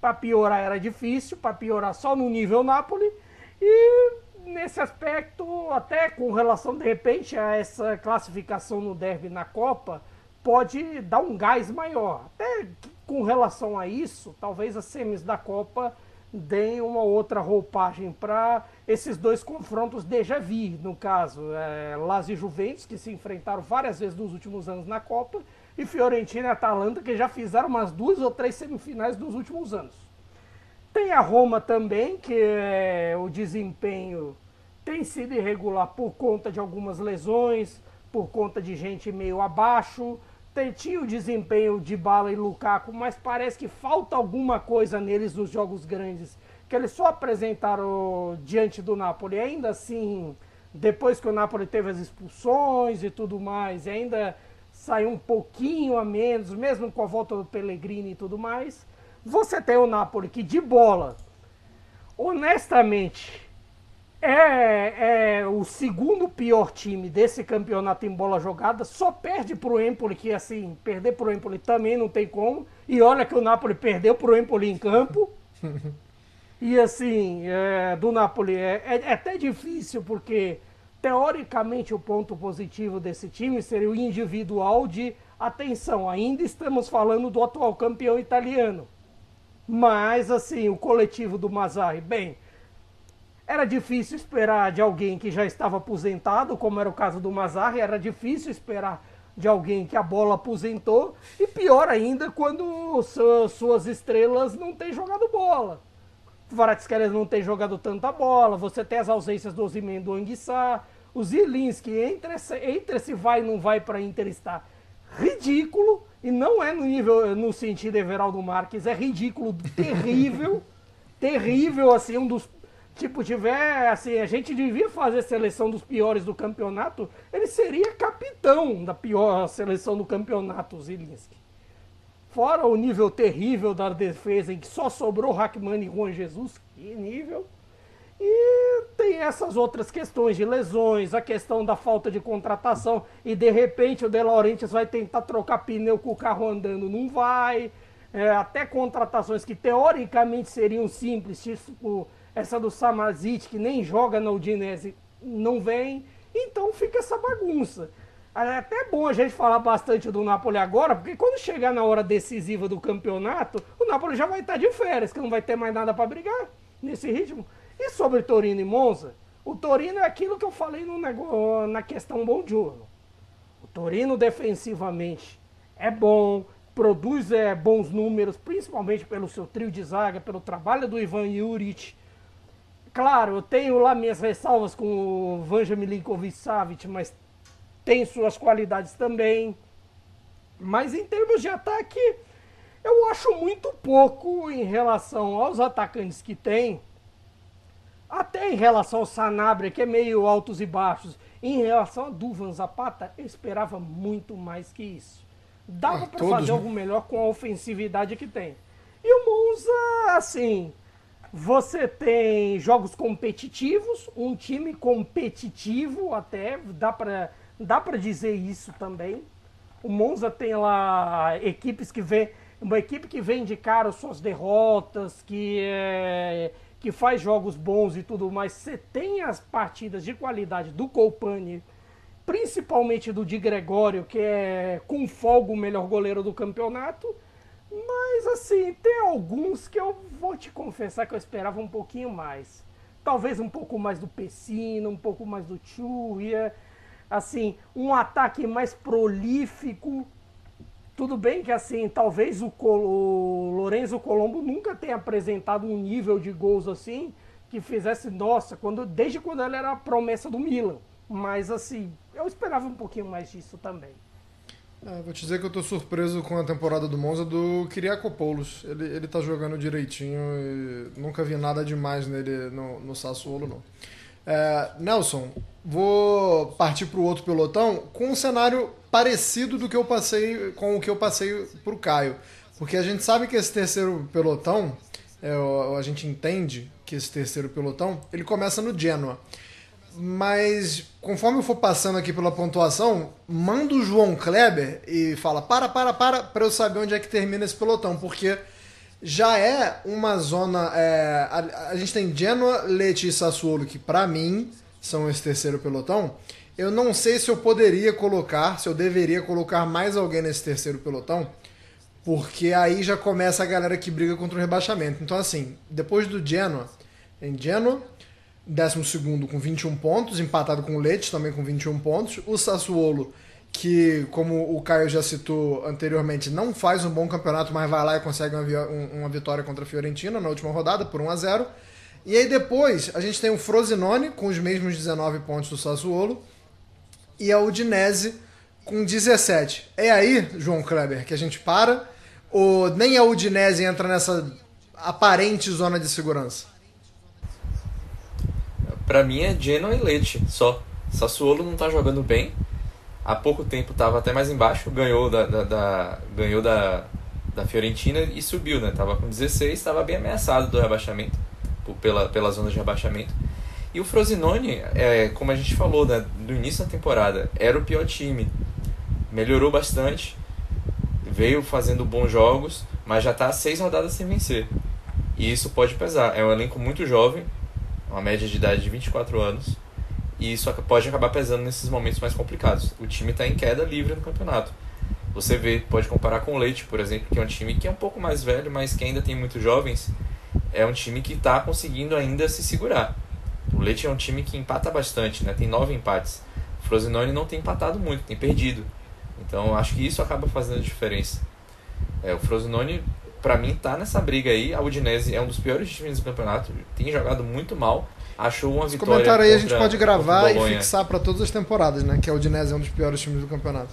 para piorar era difícil, para piorar só no nível Napoli. E nesse aspecto, até com relação de repente a essa classificação no derby na Copa, pode dar um gás maior. Até com relação a isso, talvez as semis da Copa deem uma outra roupagem para esses dois confrontos déjà vu, no caso, é, Lazio e Juventus, que se enfrentaram várias vezes nos últimos anos na Copa, e Fiorentina e Atalanta, que já fizeram umas duas ou três semifinais nos últimos anos. Tem a Roma também, que é, o desempenho tem sido irregular por conta de algumas lesões, por conta de gente meio abaixo. Tem, tinha o desempenho de Bala e Lukaku, mas parece que falta alguma coisa neles nos jogos grandes, que eles só apresentaram diante do Napoli. Ainda assim, depois que o Napoli teve as expulsões e tudo mais, ainda saiu um pouquinho a menos, mesmo com a volta do Pellegrini e tudo mais. Você tem o Napoli que de bola, honestamente, é, é, o segundo pior time desse campeonato em bola jogada, só perde pro Empoli, que assim, perder pro Empoli também não tem como. E olha que o Napoli perdeu pro Empoli em campo. e assim, é, do Napoli é, é, é até difícil, porque teoricamente o ponto positivo desse time seria o individual de atenção, ainda estamos falando do atual campeão italiano. Mas assim, o coletivo do Mazzarri, bem, era difícil esperar de alguém que já estava aposentado, como era o caso do Mazarri, era difícil esperar de alguém que a bola aposentou, e pior ainda quando suas estrelas não têm jogado bola. Varatskhelia não tem jogado tanta bola, você tem as ausências do Ozyman do Anguissá, o Zilinski entre esse, entre esse vai e não vai para Inter está ridículo, e não é no nível, no sentido Everaldo Marques, é ridículo, terrível, terrível, assim, um dos tipo, tiver, assim, a gente devia fazer seleção dos piores do campeonato, ele seria capitão da pior seleção do campeonato, Zilinski. Fora o nível terrível da defesa, em que só sobrou Hackman e Juan Jesus, que nível. E tem essas outras questões de lesões, a questão da falta de contratação, e de repente o De Laurentiis vai tentar trocar pneu com o carro andando, não vai. É, até contratações que teoricamente seriam simples, tipo essa do Samazic, que nem joga na Udinese, não vem. Então fica essa bagunça. É até bom a gente falar bastante do Napoli agora, porque quando chegar na hora decisiva do campeonato, o Napoli já vai estar de férias, que não vai ter mais nada para brigar nesse ritmo. E sobre Torino e Monza, o Torino é aquilo que eu falei no negócio, na questão Bom Giorno. O Torino defensivamente é bom, produz é, bons números, principalmente pelo seu trio de zaga, pelo trabalho do Ivan Juric, Claro, eu tenho lá minhas ressalvas com o Vanja Milinkovic Savic, mas tem suas qualidades também. Mas em termos de ataque, eu acho muito pouco em relação aos atacantes que tem. Até em relação ao Sanabria, que é meio altos e baixos. Em relação a Duvan Zapata, eu esperava muito mais que isso. Dava ah, para fazer né? algo melhor com a ofensividade que tem. E o Monza, assim, você tem jogos competitivos, um time competitivo até, dá para dá pra dizer isso também. O Monza tem lá equipes que vê, uma equipe que vem de cara suas derrotas, que, é, que faz jogos bons e tudo mais. Você tem as partidas de qualidade do Colpani, principalmente do Di Gregório, que é com folga o melhor goleiro do campeonato mas assim, tem alguns que eu vou te confessar que eu esperava um pouquinho mais. Talvez um pouco mais do Pessino, um pouco mais do Churria. Assim, um ataque mais prolífico. Tudo bem que assim, talvez o, Col o Lorenzo Colombo nunca tenha apresentado um nível de gols assim que fizesse, nossa, quando, desde quando ele era a promessa do Milan. Mas assim, eu esperava um pouquinho mais disso também. É, vou te dizer que eu tô surpreso com a temporada do Monza do Kyriakopoulos. Ele, ele tá jogando direitinho e nunca vi nada demais nele no, no Sassuolo, não. É, Nelson, vou partir para o outro pelotão com um cenário parecido do que eu passei com o que eu passei para o Caio. Porque a gente sabe que esse terceiro pelotão, é, a gente entende que esse terceiro pelotão, ele começa no Genoa. Mas conforme eu for passando aqui pela pontuação, manda o João Kleber e fala: para, para, para, para eu saber onde é que termina esse pelotão, porque já é uma zona. É, a, a, gente tem Genoa, Leite e Sassuolo, que para mim são esse terceiro pelotão. Eu não sei se eu poderia colocar, se eu deveria colocar mais alguém nesse terceiro pelotão, porque aí já começa a galera que briga contra o rebaixamento. Então, assim, depois do Genoa, tem Genoa, 12 com 21 pontos, empatado com o Leite também com 21 pontos. O Sassuolo que, como o Caio já citou anteriormente, não faz um bom campeonato, mas vai lá e consegue uma, uma vitória contra a Fiorentina na última rodada por 1 a 0 E aí depois a gente tem o Frosinone com os mesmos 19 pontos do Sassuolo e a Udinese com 17. É aí, João Kleber, que a gente para? Ou nem a Udinese entra nessa aparente zona de segurança? Para mim é Genoa e Leite, só. Sassuolo não tá jogando bem há pouco tempo estava até mais embaixo, ganhou da, da, da, ganhou da, da Fiorentina e subiu, né? Tava com 16, estava bem ameaçado do rebaixamento, pela, pela zona de rebaixamento. E o Frosinone, é, como a gente falou né, no início da temporada, era o pior time. Melhorou bastante, veio fazendo bons jogos, mas já está seis rodadas sem vencer. E isso pode pesar. É um elenco muito jovem, uma média de idade de 24 anos e isso pode acabar pesando nesses momentos mais complicados. O time está em queda livre no campeonato. Você vê, pode comparar com o Leite, por exemplo, que é um time que é um pouco mais velho, mas que ainda tem muitos jovens. É um time que está conseguindo ainda se segurar. O Leite é um time que empata bastante, né? tem nove empates. O Frosinone não tem empatado muito, tem perdido. Então acho que isso acaba fazendo a diferença. É, o Frosinone, para mim, está nessa briga aí. A Udinese é um dos piores times do campeonato, tem jogado muito mal achou uma Esse vitória. comentário aí a gente pode gravar e fixar para todas as temporadas, né? Que a Udinese é um dos piores times do campeonato.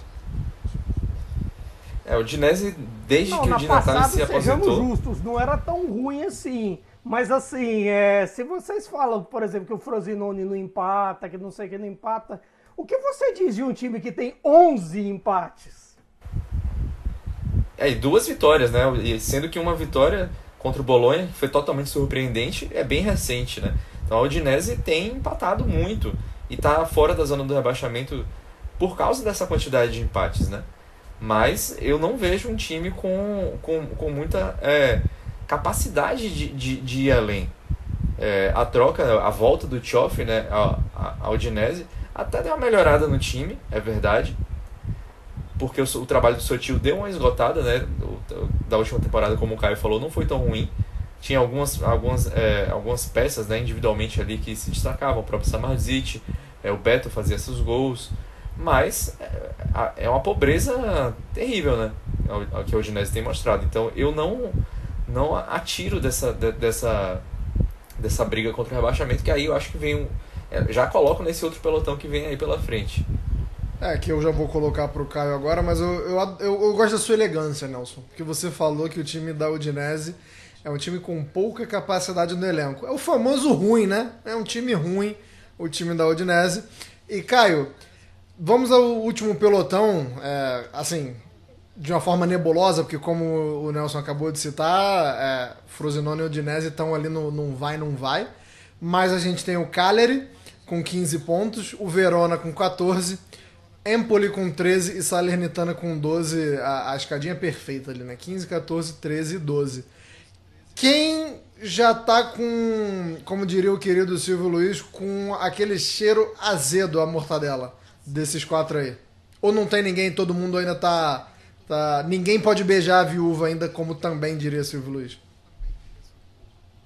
É, o Udinese, desde não, que o Di Natale se aposentou... justos, não era tão ruim assim. Mas assim, é, se vocês falam, por exemplo, que o Frosinone não empata, que não sei o que não empata, o que você diz de um time que tem 11 empates? É, e duas vitórias, né? E sendo que uma vitória contra o Bolonha, que foi totalmente surpreendente, é bem recente, né? Então a Udinese tem empatado muito e está fora da zona do rebaixamento por causa dessa quantidade de empates, né? Mas eu não vejo um time com, com, com muita é, capacidade de, de, de, ir além. É, a troca, a volta do Tchoff, né, a, a, a Udinese, até deu uma melhorada no time, é verdade. Porque o, o trabalho do Sotil deu uma esgotada, né? Da última temporada, como o Caio falou, não foi tão ruim tinha algumas, algumas, é, algumas peças né, individualmente ali que se destacavam, o próprio Samardzic, é, o Beto fazia seus gols, mas é, é uma pobreza terrível, né? É que o Udinese tem mostrado. Então eu não, não atiro dessa, dessa, dessa briga contra o rebaixamento, que aí eu acho que vem um, é, já coloco nesse outro pelotão que vem aí pela frente. É, que eu já vou colocar pro Caio agora, mas eu, eu, eu, eu gosto da sua elegância, Nelson. Que você falou que o time da Udinese é um time com pouca capacidade no elenco. É o famoso ruim, né? É um time ruim, o time da Udinese. E, Caio, vamos ao último pelotão, é, assim, de uma forma nebulosa, porque como o Nelson acabou de citar, é, Frosinone e Udinese estão ali no não vai, não vai. Mas a gente tem o Cagliari com 15 pontos, o Verona com 14, Empoli com 13 e Salernitana com 12. A, a escadinha perfeita ali, né? 15, 14, 13 e 12. Quem já tá com, como diria o querido Silvio Luiz, com aquele cheiro azedo a mortadela desses quatro aí? Ou não tem ninguém, todo mundo ainda tá, tá. Ninguém pode beijar a viúva ainda, como também diria Silvio Luiz?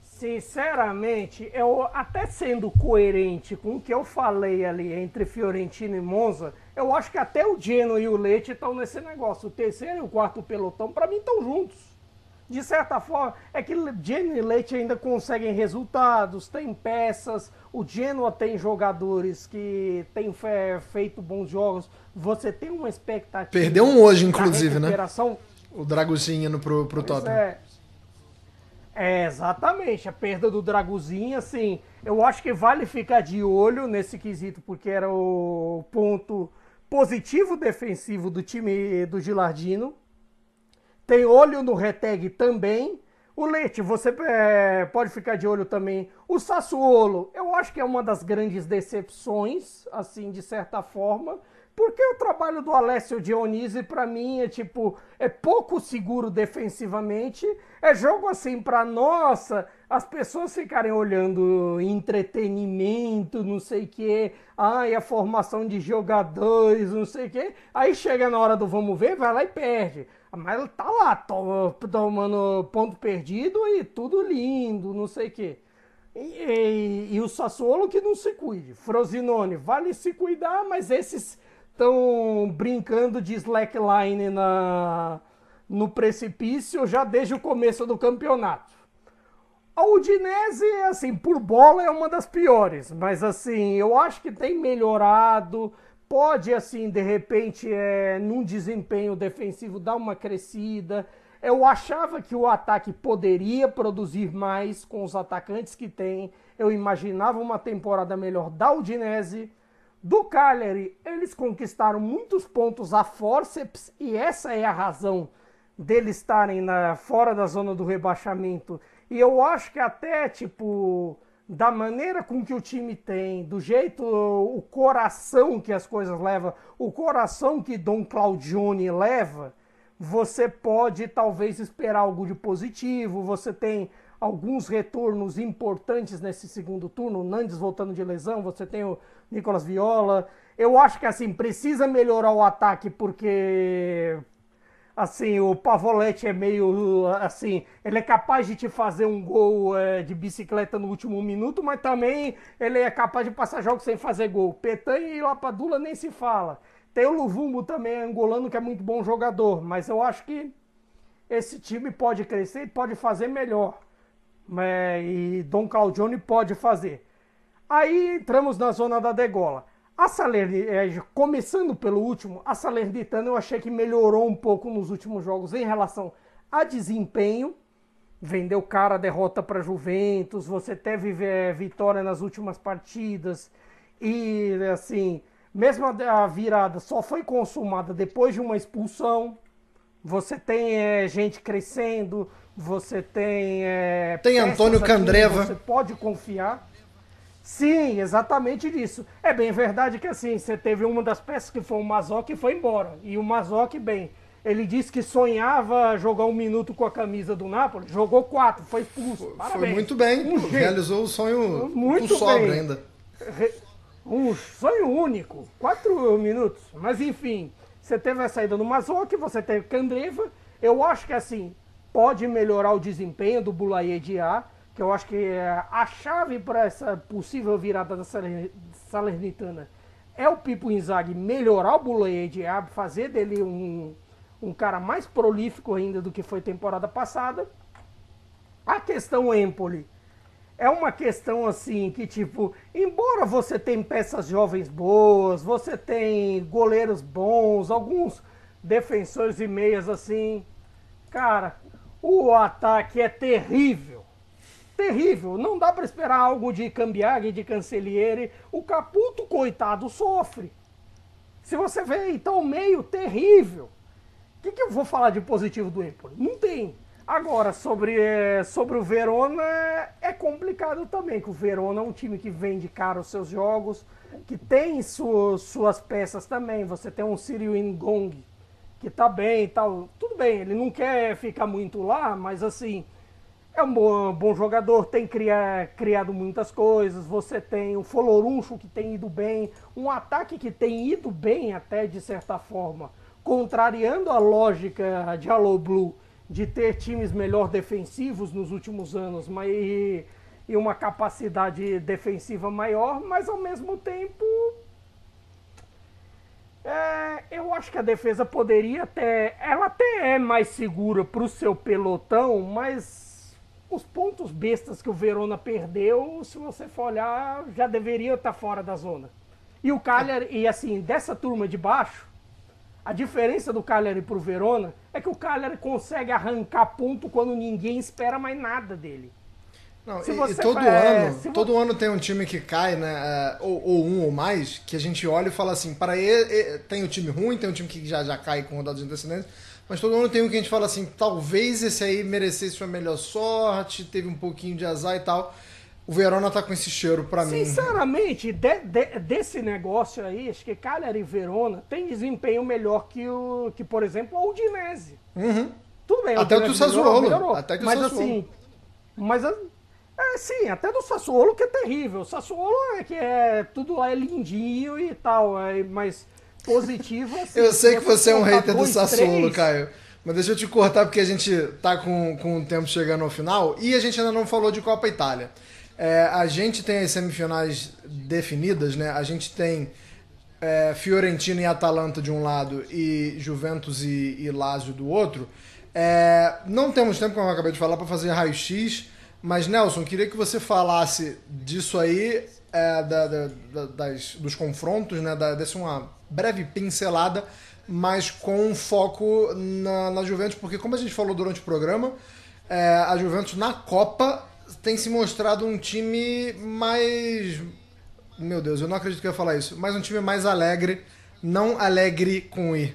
Sinceramente, eu até sendo coerente com o que eu falei ali entre Fiorentino e Monza, eu acho que até o Geno e o Leite estão nesse negócio. O terceiro e o quarto pelotão, para mim, estão juntos de certa forma, é que Genoa e Leite ainda conseguem resultados, tem peças, o Genoa tem jogadores que têm feito bons jogos, você tem uma expectativa. Perdeu um hoje, inclusive, né? O Draguzinho indo pro, pro Tottenham. É. é, exatamente, a perda do Draguzinho, assim, eu acho que vale ficar de olho nesse quesito, porque era o ponto positivo defensivo do time do Gilardino tem olho no Reteg também. O Leite, você é, pode ficar de olho também. O Sassuolo, eu acho que é uma das grandes decepções, assim, de certa forma. Porque o trabalho do Alessio Dionisi, para mim, é tipo, é pouco seguro defensivamente. É jogo assim para nossa, as pessoas ficarem olhando entretenimento, não sei o quê. Ai, a formação de jogadores, não sei o quê. Aí chega na hora do vamos ver, vai lá e perde. Mas tá lá, tomando ponto perdido e tudo lindo, não sei o quê. E, e, e, o Sassuolo que não se cuide. Frosinone vale se cuidar, mas esses estão brincando de slackline na, no precipício já desde o começo do campeonato. A Udinese, assim, por bola é uma das piores, mas assim, eu acho que tem melhorado, pode, assim, de repente, é, num desempenho defensivo dar uma crescida. Eu achava que o ataque poderia produzir mais com os atacantes que tem. Eu imaginava uma temporada melhor da Udinese. Do Cagliari, eles conquistaram muitos pontos a forceps e essa é a razão deles estarem na, fora da zona do rebaixamento. E eu acho que até, tipo, da maneira com que o time tem, do jeito, o coração que as coisas levam, o coração que Dom Claudione leva, você pode talvez esperar algo de positivo. Você tem alguns retornos importantes nesse segundo turno, o Nandes voltando de lesão, você tem o Nicolas Viola. Eu acho que assim, precisa melhorar o ataque porque assim, o Pavoletti é meio assim, ele é capaz de te fazer um gol é, de bicicleta no último minuto, mas também ele é capaz de passar jogos sem fazer gol. Petanha e Lapadula nem se fala. Tem o Luvumbo também, angolano, que é muito bom jogador, mas eu acho que esse time pode crescer e pode fazer melhor. É, e Dom Claudione pode fazer. Aí entramos na zona da degola. A Salernitana, começando pelo último, a Salernitana eu achei que melhorou um pouco nos últimos jogos em relação a desempenho. Vendeu cara, derrota para Juventus, você teve é, vitória nas últimas partidas. E assim, mesmo a virada só foi consumada depois de uma expulsão. Você tem é, gente crescendo, você tem. É, tem Antônio Candreva. Você pode confiar. Sim, exatamente disso. É bem verdade que assim, você teve uma das peças que foi o Mazoc e foi embora. E o Mazoc, bem, ele disse que sonhava jogar um minuto com a camisa do Napoli, jogou quatro, foi expulso. Parabéns. Foi muito bem, um realizou o sonho muito com sobra ainda. Um sonho único, quatro minutos. Mas enfim, você teve a saída do Mazoc, você teve Candreva. Eu acho que assim, pode melhorar o desempenho do Bulaye A que eu acho que é a chave para essa possível virada da Salernitana é o Pipo Inzaghi melhorar o Bulaye A, fazer dele um, um cara mais prolífico ainda do que foi temporada passada. A questão Empoli é uma questão assim que tipo, embora você tenha peças jovens boas, você tem goleiros bons, alguns defensores e meias assim, cara, o ataque é terrível. Terrível, não dá para esperar algo de Cambiaghi, de Cancelliere. O Caputo, coitado, sofre. Se você vê, então, meio terrível. O que, que eu vou falar de positivo do Empoli? Não tem. Agora, sobre, é, sobre o Verona, é complicado também, que o Verona é um time que vende caro os seus jogos, que tem su, suas peças também. Você tem um Sirio Ngong, que tá bem e tal. Tudo bem, ele não quer ficar muito lá, mas assim, é um bom, bom jogador, tem cria, criado muitas coisas. Você tem o Foloruncho, que tem ido bem, um ataque que tem ido bem até de certa forma, contrariando a lógica de Allo Blue de ter times melhor defensivos nos últimos anos, mas e, e uma capacidade defensiva maior, mas ao mesmo tempo é, eu acho que a defesa poderia até. Ela até é mais segura para o seu pelotão, mas os pontos bestas que o Verona perdeu, se você for olhar, já deveria estar fora da zona. E o Cagliari, e assim, dessa turma de baixo, a diferença do Cagliari para o Verona é que o Cagliari consegue arrancar ponto quando ninguém espera mais nada dele. Não, e, e, todo é, ano, todo ano tem um time que cai, né? É, ou, ou, um ou mais, que a gente olha e fala assim, para ele, tem um time ruim, tem um time que já, já cai com rodadas antecedentes, mas todo ano tem um que a gente fala assim, talvez esse aí merecesse uma melhor sorte, teve um pouquinho de azar e tal. O Verona tá com esse cheiro para mim. Sinceramente, de, de, desse negócio aí, acho que Cagliari e Verona tem desempenho melhor que, o, que por exemplo, o Udinese. Uhum. Tudo bem, até o Sassuolo. Até que o mas Sassuolo. assim, mas é, sim, até do Sassuolo que é terrível. O Sassuolo é que é tudo lá é lindinho e tal, é, mas positivo assim, Eu sei que você é um hater do Sassuolo, três, Caio. Mas deixa eu te cortar porque a gente tá com, com o tempo chegando ao final e a gente ainda não falou de Copa Itália. É, a gente tem as semifinais definidas, né? A gente tem é, Fiorentina e Atalanta de um lado e Juventus e, e Lazio do outro, é, não temos tempo, como eu acabei de falar, para fazer raio-x, mas Nelson, queria que você falasse disso aí, é, da, da, da, das, dos confrontos, né, da, desse uma breve pincelada, mas com foco na, na Juventus, porque como a gente falou durante o programa, é, a Juventus na Copa tem se mostrado um time mais meu Deus, eu não acredito que eu ia falar isso. Mas um time mais alegre, não alegre com I.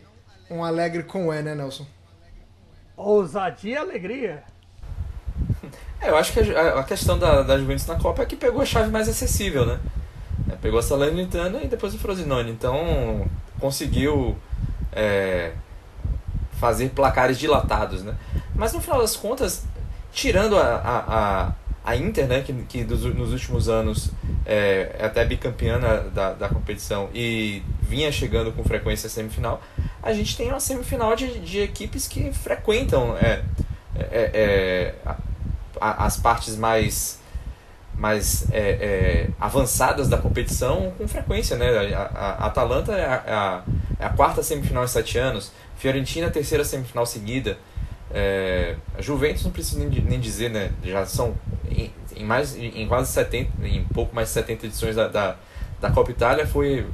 Um alegre com E, né, Nelson? Ousadia e alegria. É, eu acho que a, a, questão da, da Juventus na Copa é que pegou a chave mais acessível, né? É, pegou a Salernitana e depois o Frosinone. Então, conseguiu é, fazer placares dilatados, né? Mas no final das contas, tirando a, a, a Inter, né, que, que dos, nos últimos anos é, é até bicampeã da, da competição e vinha chegando com frequência à semifinal, a gente tem uma semifinal de, de equipes que frequentam é, é, é a, as partes mais, mais é, é, avançadas da competição com frequência. Né? A, a, a Atalanta é a, é a, quarta semifinal em sete anos, Fiorentina a terceira semifinal seguida. É, a Juventus não preciso nem, nem dizer, né? Já são em, em, mais, em quase 70, em pouco mais de 70 edições da, da, da Copa Itália, foi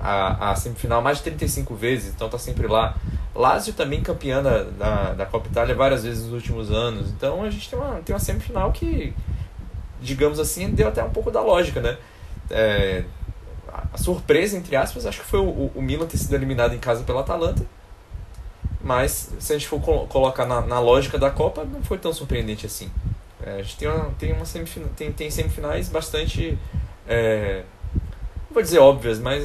a, a semifinal mais de 35 vezes, então tá sempre lá. Lazio também campeã da, da, da, Copa Itália várias vezes nos últimos anos, então a gente tem uma, tem uma semifinal que, digamos assim, deu até um pouco da lógica, né? É, a surpresa, entre aspas, acho que foi o, o Milan ter sido eliminado em casa pela Atalanta mas se a gente for colocar na, na lógica da Copa, não foi tão surpreendente assim. É, a gente tem, uma, tem, uma semifina, tem, tem semifinais bastante. É, não vou dizer óbvias, mas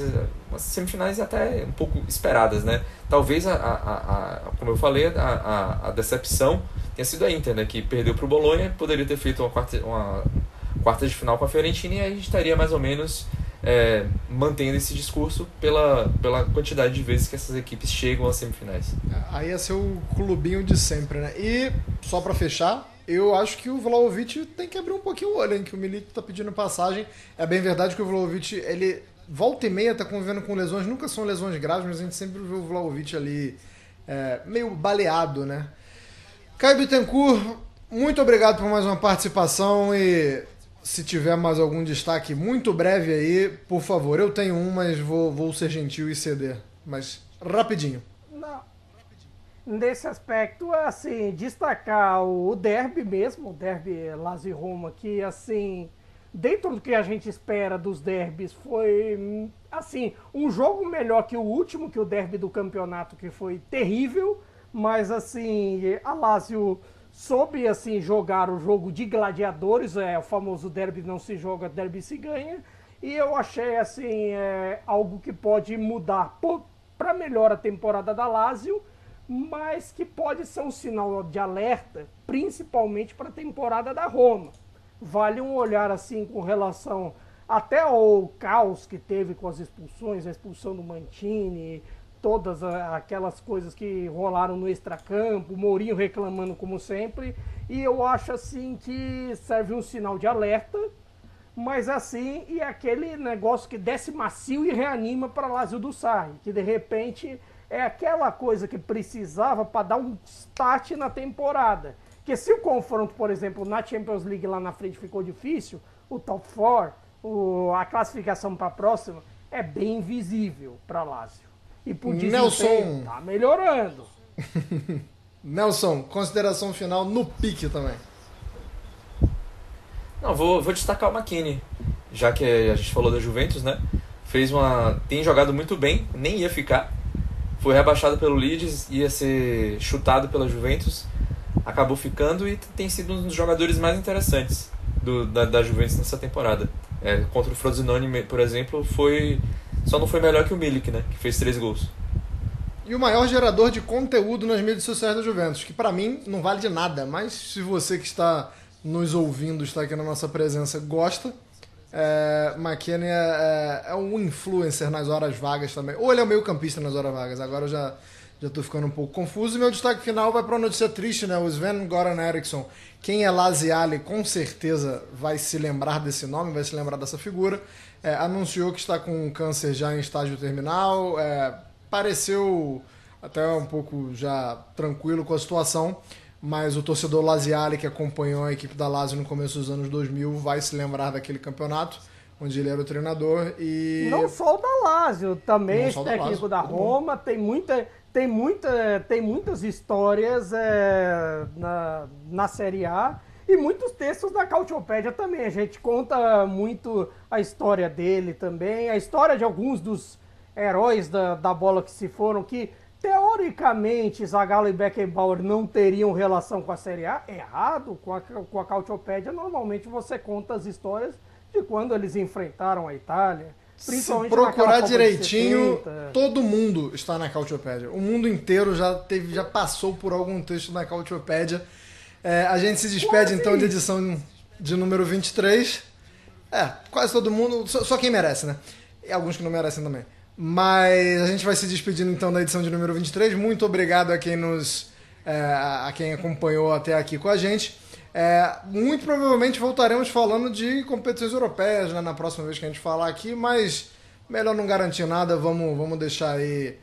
umas semifinais até um pouco esperadas, né? Talvez, a, a, a como eu falei, a, a, a, decepção tenha sido a Inter, né? Que perdeu para o Bolonha, poderia ter feito uma quarta, uma quarta de final com a Fiorentina e a gente estaria mais ou menos é, mantendo esse discurso pela, pela quantidade de vezes que essas equipes chegam às semifinais. Aí ia ser o clubinho de sempre, né? E, só para fechar, eu acho que o Vlaovic tem que abrir um pouquinho o olho, hein? Que o Milik tá pedindo passagem. É bem verdade que o Vlaovic, ele volta e meia tá convivendo com lesões, nunca são lesões graves, mas a gente sempre vê o Vlaovic ali é, meio baleado, né? Caio Bittencourt, muito obrigado por mais uma participação e se tiver mais algum destaque muito breve aí, por favor. Eu tenho um, mas vou, vou ser gentil e ceder. Mas rapidinho. Não. Nesse aspecto, assim, destacar o derby mesmo, o derby Lazio Roma, que assim, dentro do que a gente espera dos derbys, foi assim, um jogo melhor que o último, que o derby do campeonato, que foi terrível, mas assim, a Lazio soube assim jogar o jogo de gladiadores, é o famoso derby não se joga, derby se ganha. E eu achei assim é, algo que pode mudar para melhor a temporada da Lazio, mas que pode ser um sinal de alerta, principalmente para a temporada da Roma. Vale um olhar assim com relação até ao caos que teve com as expulsões, a expulsão do Mantini, todas aquelas coisas que rolaram no extracampo, Mourinho reclamando como sempre, e eu acho assim que serve um sinal de alerta, mas assim, e aquele negócio que desce macio e reanima para Lazio do Sarri, que de repente é aquela coisa que precisava para dar um start na temporada. Que se o confronto, por exemplo, na Champions League lá na frente ficou difícil, o top 4, a classificação para a próxima é bem visível para Lazio. E por Nelson tá melhorando. Nelson, consideração final no pique também. Não, vou, vou destacar o McKinney, já que a gente falou da Juventus, né? Fez uma. tem jogado muito bem, nem ia ficar. Foi rebaixado pelo Leeds, ia ser chutado pela Juventus, acabou ficando e tem sido um dos jogadores mais interessantes do, da, da Juventus nessa temporada. É, contra o Frosinone, por exemplo, foi só não foi melhor que o Milik, né? Que fez três gols. E o maior gerador de conteúdo nas mídias sociais da Juventus, que para mim não vale de nada, mas se você que está nos ouvindo, está aqui na nossa presença, gosta, é, é, é, é, um influencer nas horas vagas também. Ou ele é o meio campista nas horas vagas, agora eu já, já tô ficando um pouco confuso. E meu destaque final vai para uma notícia triste, né? O Sven Goran Eriksson, quem é Laziale com certeza vai se lembrar desse nome, vai se lembrar dessa figura. É, anunciou que está com câncer já em estágio terminal. É, pareceu até um pouco já tranquilo com a situação, mas o torcedor Laziale, que acompanhou a equipe da Lazio no começo dos anos 2000, vai se lembrar daquele campeonato, onde ele era o treinador e... Não só o da Lazio, também esse técnico da, Lazio, da Roma, tem muita, tem, muita, tem muitas histórias é, na, na Série A e muitos textos da Cautiopédia também. A gente conta muito a história dele também, a história de alguns dos heróis da, da bola que se foram, que teoricamente Zagallo e Beckenbauer não teriam relação com a Série A. Errado, com a, com a Cautiopédia, normalmente você conta as histórias de quando eles enfrentaram a Itália. Principalmente Se procurar direitinho, todo mundo está na Cautiopédia. O mundo inteiro já, teve, já passou por algum texto na Cautiopédia. É, a gente se despede quase. então de edição de número 23. É, quase todo mundo, só, só quem merece, né? E alguns que não merecem também. Mas a gente vai se despedindo então da edição de número 23. Muito obrigado a quem nos. É, a quem acompanhou até aqui com a gente. É, muito provavelmente voltaremos falando de competições europeias né, na próxima vez que a gente falar aqui, mas melhor não garantir nada, vamos, vamos deixar aí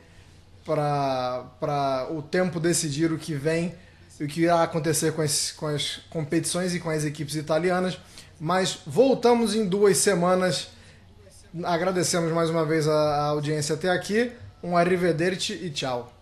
para o tempo decidir o que vem e o que irá acontecer com as, com as competições e com as equipes italianas. Mas voltamos em duas semanas Agradecemos mais uma vez a, audiência até aqui. Um arrivederci e tchau.